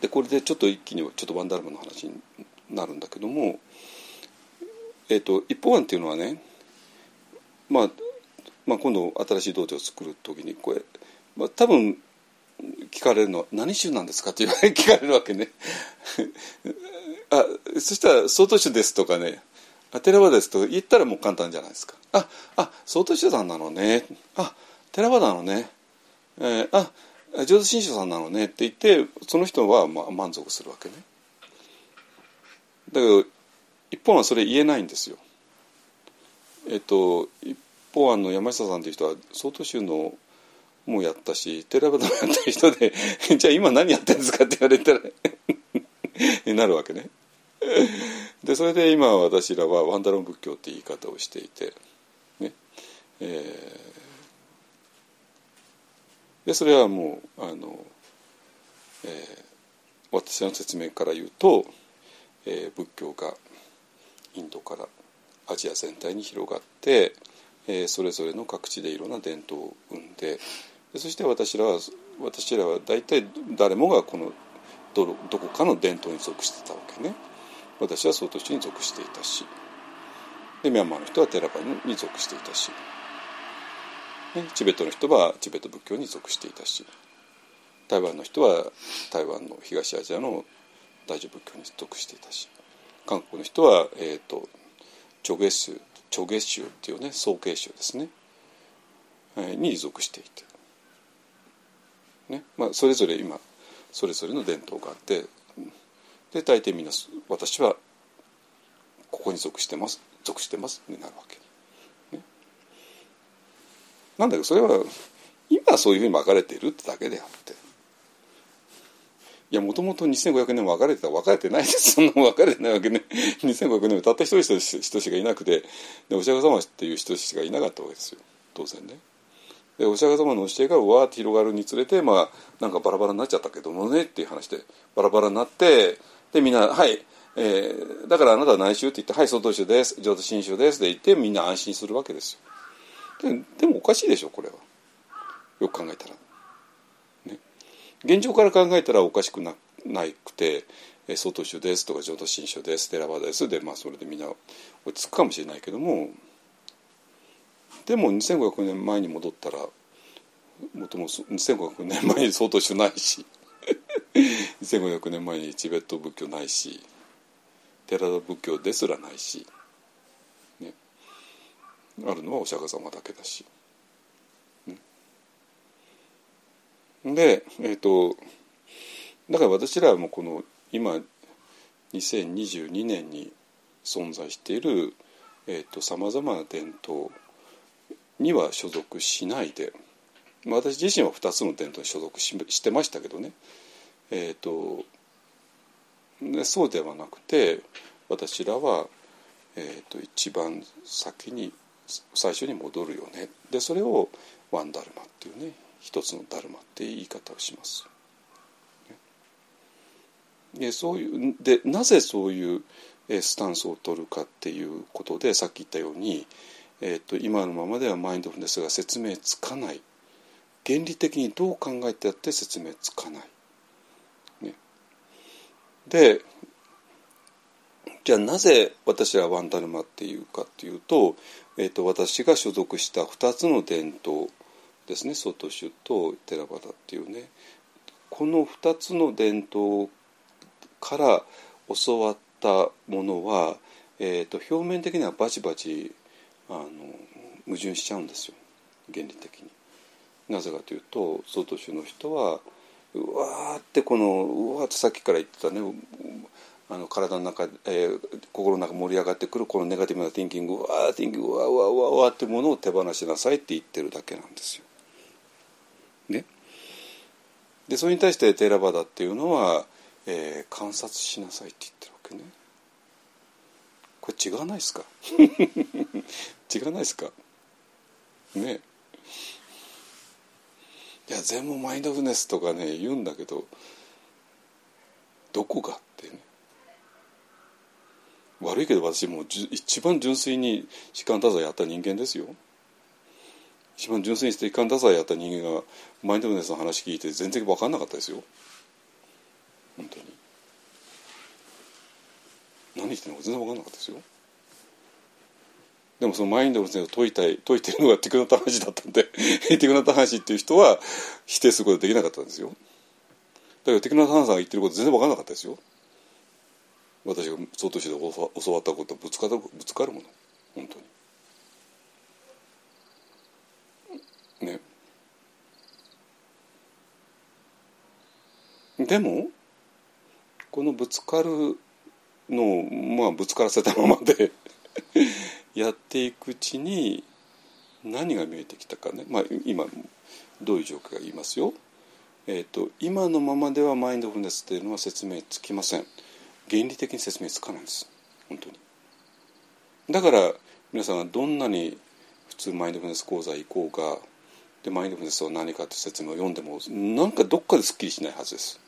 でこれでちょっと一気にちょっとワンダルマの話になるんだけども、えーと、一方案っていうのはね、まあ、まあ今度新しい道場を作る時にこれ、まあ、多分聞かれるのは「何宗なんですか?」って言われ聞かれるわけね。あそしたら「曹洞宗です」とかね「あ寺場です」と言ったらもう簡単じゃないですか。ああ曹洞宗さんなのねあ寺場なのね、えー、あ浄土真宗さんなのねって言ってその人はまあ満足するわけねだけど一方はそれ言えないんですよえっと一方案の山下さんっていう人は曹洞宗のもやったし寺端もやった人で じゃあ今何やってるんですかって言われたらに なるわけね。でそれで今私らはワンダロン仏教って言い方をしていてね。えーでそれはもうあの、えー、私の説明から言うと、えー、仏教がインドからアジア全体に広がって、えー、それぞれの各地でいろんな伝統を生んででそして私らは私らは大体誰もがこのどどこかの伝統に属してたわけね。私は総統宗に属していたし。でミャンマーの人はテラバに属していたし。ね、チベットの人はチベット仏教に属していたし。台湾の人は台湾の東アジアの大乗仏教に属していたし。韓国の人は、えーと、チョゲ宗チョゲ宗っていうね総慶宗ですね、えー、に属していて、ね。まあ、それぞれ今それぞれの伝統があってで大抵みんな私はここに属してます属してますになるわけ。なんだけどそれは今そういうふうに分かれているってだけであって。いやもともと2500年も分かれてた分かれてないです。そんなも分かれてないわけね。2500年もたった一人人しかいなくてでお釈迦様っていう人しかいなかったわけですよ。当然ね。でお釈迦様の教えがわーって広がるにつれてまあなんかバラバラになっちゃったけどもねっていう話でバラバラになってでみんな「はいえー、だからあなたは内宗って言って「はい曹洞宗です浄土真宗です」で言ってみんな安心するわけですよ。ででもおかしいでしょこれはよく考えたら。ね、現状から考えたらおかしくなないくて「曹洞宗です」とか「浄土真宗です」「寺場です」で、まあ、それでみんな落ち着くかもしれないけどもでも2500年前に戻ったらもともと2500年前に曹洞宗ないし 2500年前にチベット仏教ないし寺田仏教ですらないし。ねあるのはお釈迦様だけだし。でえっ、ー、とだから私らはもうこの今2022年に存在しているさまざまな伝統には所属しないで。私自身は2つの伝統に所属してましたけどね、えーと、そうではなくて私らは、えーと、一番先に最初に戻るよね。でそれをワンダルマっていうね一つのダルマっていう言い方をします。でそういうでなぜそういうスタンスを取るかっていうことでさっき言ったように、えーと、今のままではマインドフルネスが説明つかない。原理的にどう考えてやって説明つかない。ね、でじゃあなぜ私はワンダルマっていうかっていうと,、えーと、私が所属した2つの伝統ですね。ソトシュとテラバダっていうね。この2つの伝統から教わったものは、えーと、表面的にはバチバチあの矛盾しちゃうんですよ原理的に。なぜかというと曹洞宗の人はうわーってこのうわーってさっきから言ってたねあの体の中、えー、心の中盛り上がってくるこのネガティブなティンキングうわーティンキングうわーうわーうわーわってものを手放しなさいって言ってるだけなんですよ。ね。でそれに対してテーラバダっていうのは、えー、観察しなさいって言ってるわけね。これ違わないですか？違わないですか？ね。いや全部マインドフルネスとかね言うんだけどどこがってね。悪いけど私もう一番純粋に時間多罪やった人間ですよ。一番純粋にして時間多罪やった人間がマインドフルネスの話聞いて全然分かんなかったですよ。本当に何言ってんのか全然分かんなかったですよ。でもそのマインドフルネスを解いたい解いてるのがティクナタ話だったんで ティクナタ話っていう人は否定することできなかったんですよ。だからティクナタ話さんが言ってること全然分かんなかったですよ。私が総統市で教わったことぶつかるぶつかるもの。本当に。ね。でもこのぶつかるのをまあぶつからせたままで やっていくうちに何が見えてきたかね、まあ、今どういう状況か言いますよ。えーと、今のままではマインドフルネスっていうのは説明つきません。原理的に説明つかないんです。本当に。だから皆さんがどんなに普通マインドフルネス講座行こうがでマインドフルネスは何かって説明を読んでもなんかどっかですっきりしないはずです。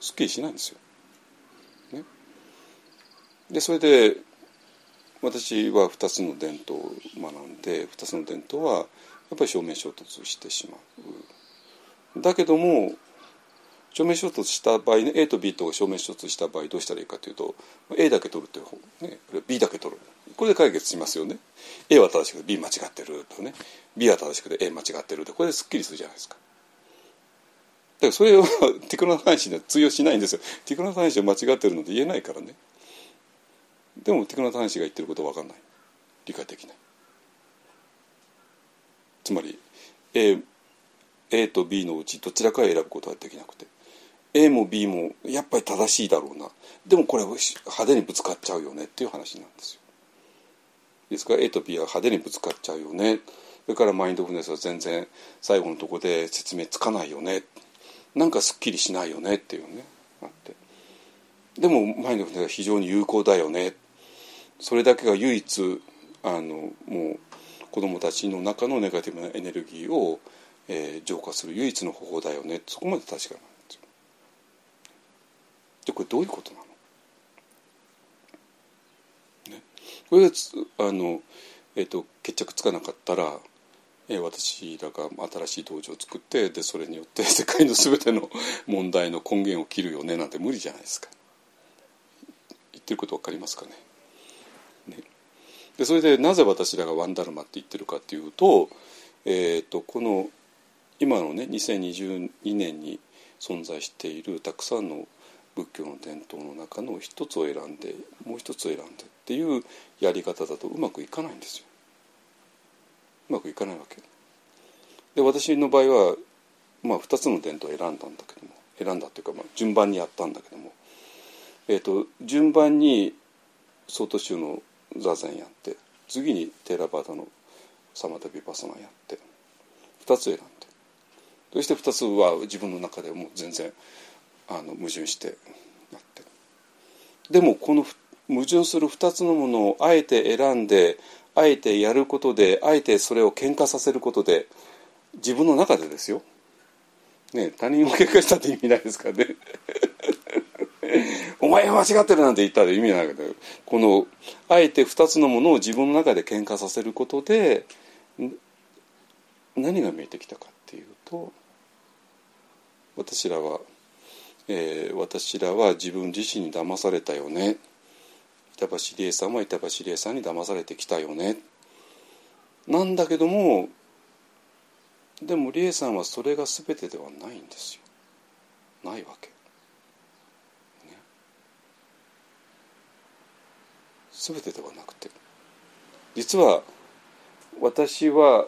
すっきりしないんですよ、でそれで私は2つの伝統を学んで2つの伝統はやっぱり正面衝突してしまう。だけども正面衝突した場合ね A と B と正面衝突した場合どうしたらいいかというと A だけ取るという方、ね、B だけ取る。これで解決しますよね。A は正しくて B 間違ってるとね。B は正しくて A 間違ってるってこれですっきりするじゃないですか。だからそれを テクノロジーには通用しないんですよ。テクノロジーは間違ってるので言えないからね。でもテクノタンシが言ってることは分かんない。理解できない。つまり A, A と B のうちどちらかを選ぶことができなくて。A も B もやっぱり正しいだろうな。でもこれ派手にぶつかっちゃうよねっていう話なんですよ。ですから A と B は派手にぶつかっちゃうよね。それからマインドフルネスは全然最後のとこで説明つかないよね。なんかすっきりしないよねっていうねあって。でもマインドフルネスは非常に有効だよね。それだけが唯一あのもう子どもたちの中のネガティブなエネルギーを、えー、浄化する唯一の方法だよねそこまで確かなんですよ。でこれどういうことなの、ね、これがあの、えーと、決着つかなかったら、えー、私らが新しい道場を作ってでそれによって 世界の全ての問題の根源を切るよねなんて無理じゃないですか。言ってること分かりますかね？でそれでなぜ私らがワンダルマって言ってるかっていうと,、えーと、この今のね2022年に存在しているたくさんの仏教の伝統の中の一つを選んでもう一つを選んでっていうやり方だとうまくいかないんですよ。うまくいかないわけ。で私の場合は、まあ、2つの伝統を選んだんだけども選んだっていうか、まあ、順番にやったんだけどもえーと、順番に外州の座禅やって次にテーラバーダのサマタビパサナやって2つ選んでそして2つは自分の中でもう全然あの矛盾してやって。でもこの矛盾する2つのものをあえて選んであえてやることであえてそれを喧嘩させることで自分の中でですよ、ね、他人を喧嘩したって意味ないですからね。お前は間違ってるなんて言ったら意味ないけどこのあえて2つのものを自分の中で喧嘩させることで何が見えてきたかっていうと私らは、えー、私らは自分自身に騙されたよね。板橋理恵さんは板橋理恵さんに騙されてきたよね。なんだけどもでも理恵さんはそれが全てではないんですよ。ないわけ、全てではなくて。実は私は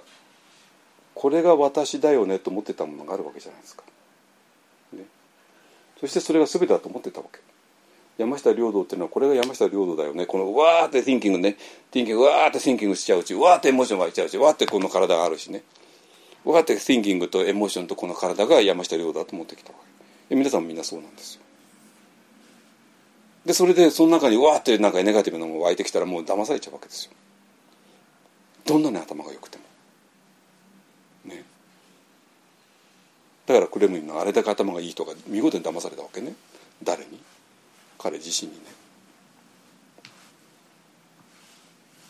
これが私だよねと思ってたものがあるわけじゃないですか、ね、そしてそれが全てだと思ってたわけ。山下領土っていうのはこれが山下領土だよね。このわーって thinking ね。thinking わーって thinking しちゃうしわーってエモーション湧いちゃうしわーってこの体があるしね。わーって thinking とエモーションとこの体が山下領土だと思ってきたわけ。皆さんもみんなそうなんですよ。でそれでその中にわーってなんかネガティブなものが湧いてきたらもう騙されちゃうわけですよ。どんなに頭が良くても。ね。だからクレムリンのあれだけ頭がいいとか見事に騙されたわけね。誰に？彼自身にね。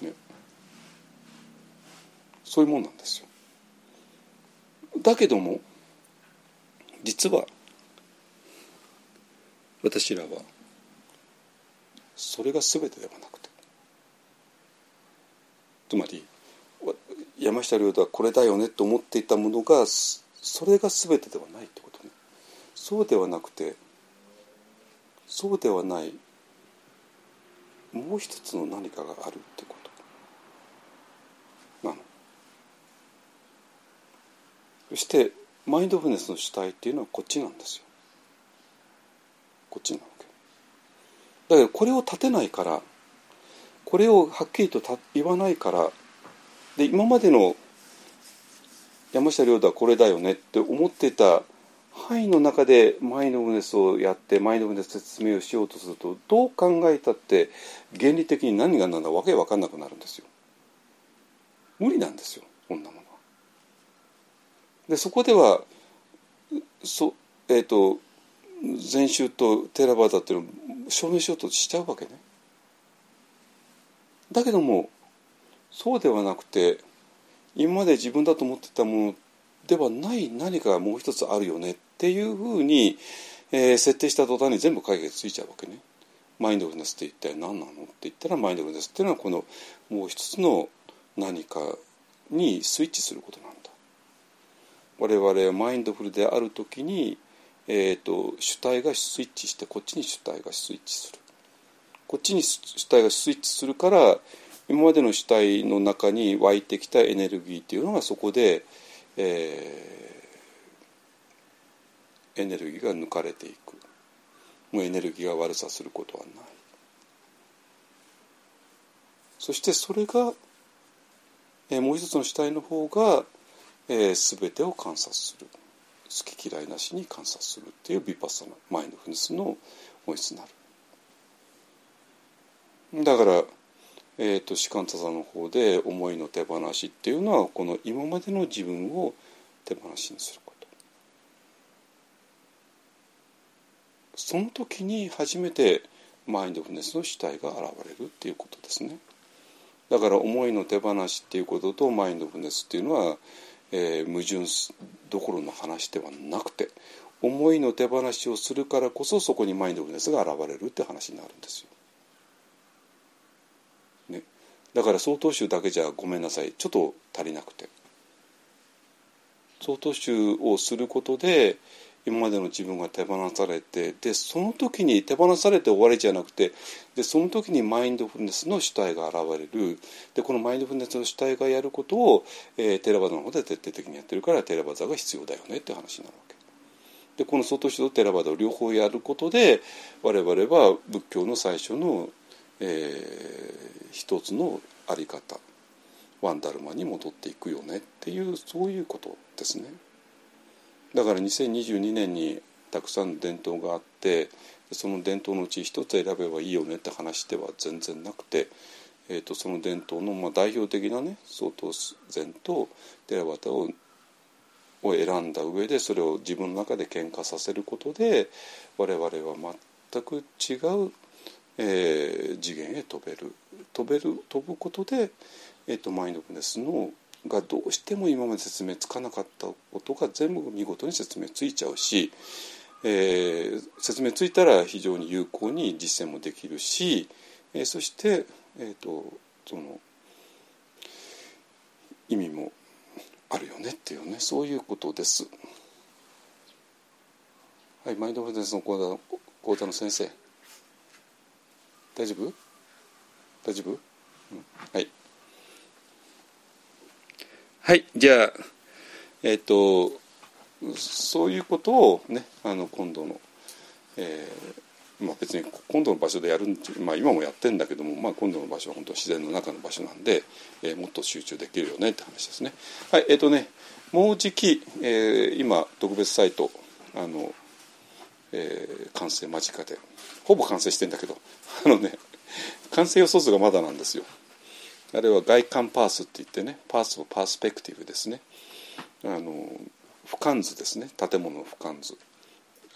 ね。そういうもんなんですよ。だけども実は私らはそれが全てではなくて。つまり山下亮太はこれだよねと思っていたものがそれが全てではないってことね。そうではなくてそうではないもう一つの何かがあるってこと。なの。そしてマインドフルネスの主体っていうのはこっちなんですよ。こっちなわけ。だけどこれを立てないからこれをはっきりと言わないからで今までの山下亮太はこれだよねって思ってた範囲の中でマインドフルネスをやってマインドフネス説明をしようとするとどう考えたって原理的に何が何だわけわかんなくなるんですよ。無理なんですよこんなものは。でそこではそえっ、ー、と禅宗とテーラバーダっていうのを証明しようとしちゃうわけね。だけどもそうではなくて今まで自分だと思ってたものではない何かがもう一つあるよねっていうふうに、えー、設定した途端に全部解決ついちゃうわけね。マインドフルネスって一体何なのって言ったらマインドフルネスっていうのはこのもう一つの何かにスイッチすることなんだ。我々はマインドフルである時に、えーと、主体がスイッチしてこっちに主体がスイッチする。こっちに主体がスイッチするから今までの主体の中に湧いてきたエネルギーっていうのがそこで、えー、エネルギーが抜かれていく。もうエネルギーが悪さすることはない。そしてそれが、えー、もう一つの主体の方が、えー、全てを観察する。き嫌いなしに観察するっていうビパッサナマインドフルネスの本質になる。だからえーと、士官多座の方で思いの手放しっていうのはこの今までの自分を手放しにすること。その時に初めてマインドフルネスの主体が現れるっていうことですね。だから思いの手放しっていうこととマインドフルネスっていうのは、えー、矛盾どころの話ではなくて思いの手放しをするからこそそこにマインドフルネスが現れるって話になるんですよ。ね。だから曹洞宗だけじゃごめんなさい。ちょっと足りなくて。曹洞宗をすることで今までの自分が手放されてでその時に手放されて終わりじゃなくてでその時にマインドフルネスの主体が現れるでこのマインドフルネスの主体がやることを、えー、テラバザの方で徹底的にやってるからテラバザが必要だよねって話になるわけでこの外人とテラバダを両方やることで我々は仏教の最初の、えー、一つのあり方ワンダルマに戻っていくよねっていうそういうことですね。だから2022年にたくさん伝統があってその伝統のうち一つ選べばいいよねって話では全然なくて、えーと、その伝統のまあ代表的なね曹洞禅と寺端をを選んだ上でそれを自分の中で喧嘩させることで我々は全く違う、えー、次元へ飛べる。飛べる飛ぶことで、えーと、マインドフネスのがどうしても今まで説明つかなかったことが全部見事に説明ついちゃうし、えー、説明ついたら非常に有効に実践もできるし、えー、そして、えーと、その意味もあるよねっていうねそういうことです。はい、マインドフルネスの講座講座の先生。大丈夫？大丈夫、うん、はい。はいじゃあえっ、とそういうことをねあの今度の、えーまあ、別に今度の場所でやる、まあ、今もやってるんだけども、まあ、今度の場所は本当自然の中の場所なんで、えー、もっと集中できるよねって話ですね。はいえっ、ー、とねもうじき、えー、今特別サイトあの、えー、完成間近でほぼ完成してんだけどあのね完成予想図がまだなんですよ。あれは外観パースって言ってねパースをパースペクティブですね。あの俯瞰図ですね。建物の俯瞰図。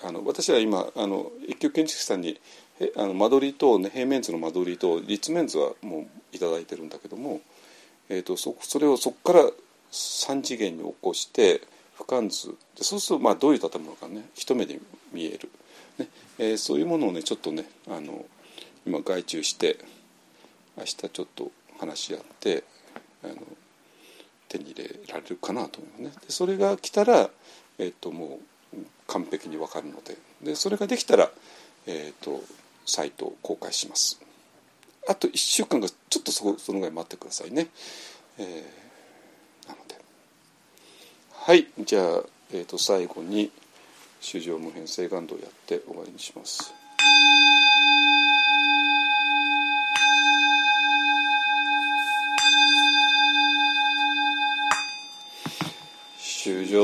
あの私は今あの一級建築士さんにあの間取りと、ね、平面図の間取りと立面図はもう頂いてるんだけども、えーと、そそれをそこから3次元に起こして俯瞰図。でそうするとまあどういう建物かね一目で見える、ね。えー、そういうものをねちょっとねあの今外注して明日ちょっと話し合ってあの手に入れられるかなと思いますね。でそれが来たら、えーと、もう完璧に分かるのででそれができたら、えーと、サイトを公開します。あと1週間がちょっとそこそのぐらい待ってくださいね。えー、なのではいじゃあ、えーと、最後に「衆生無変性願度」をやって終わりにします。主上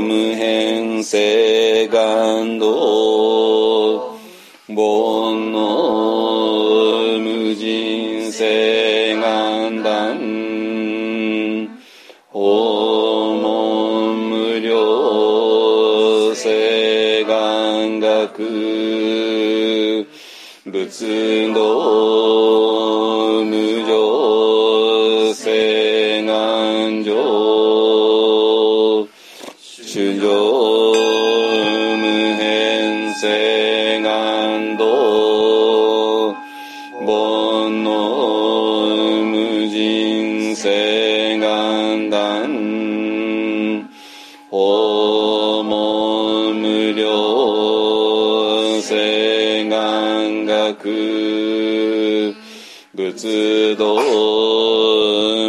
無変性願道煩悩無人性願断。訪問無料性願学。仏道。く仏道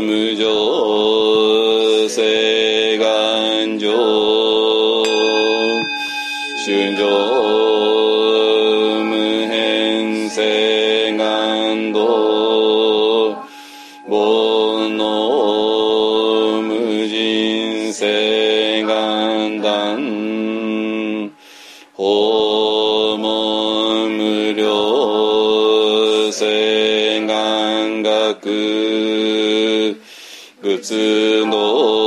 無常誓願上春上仏の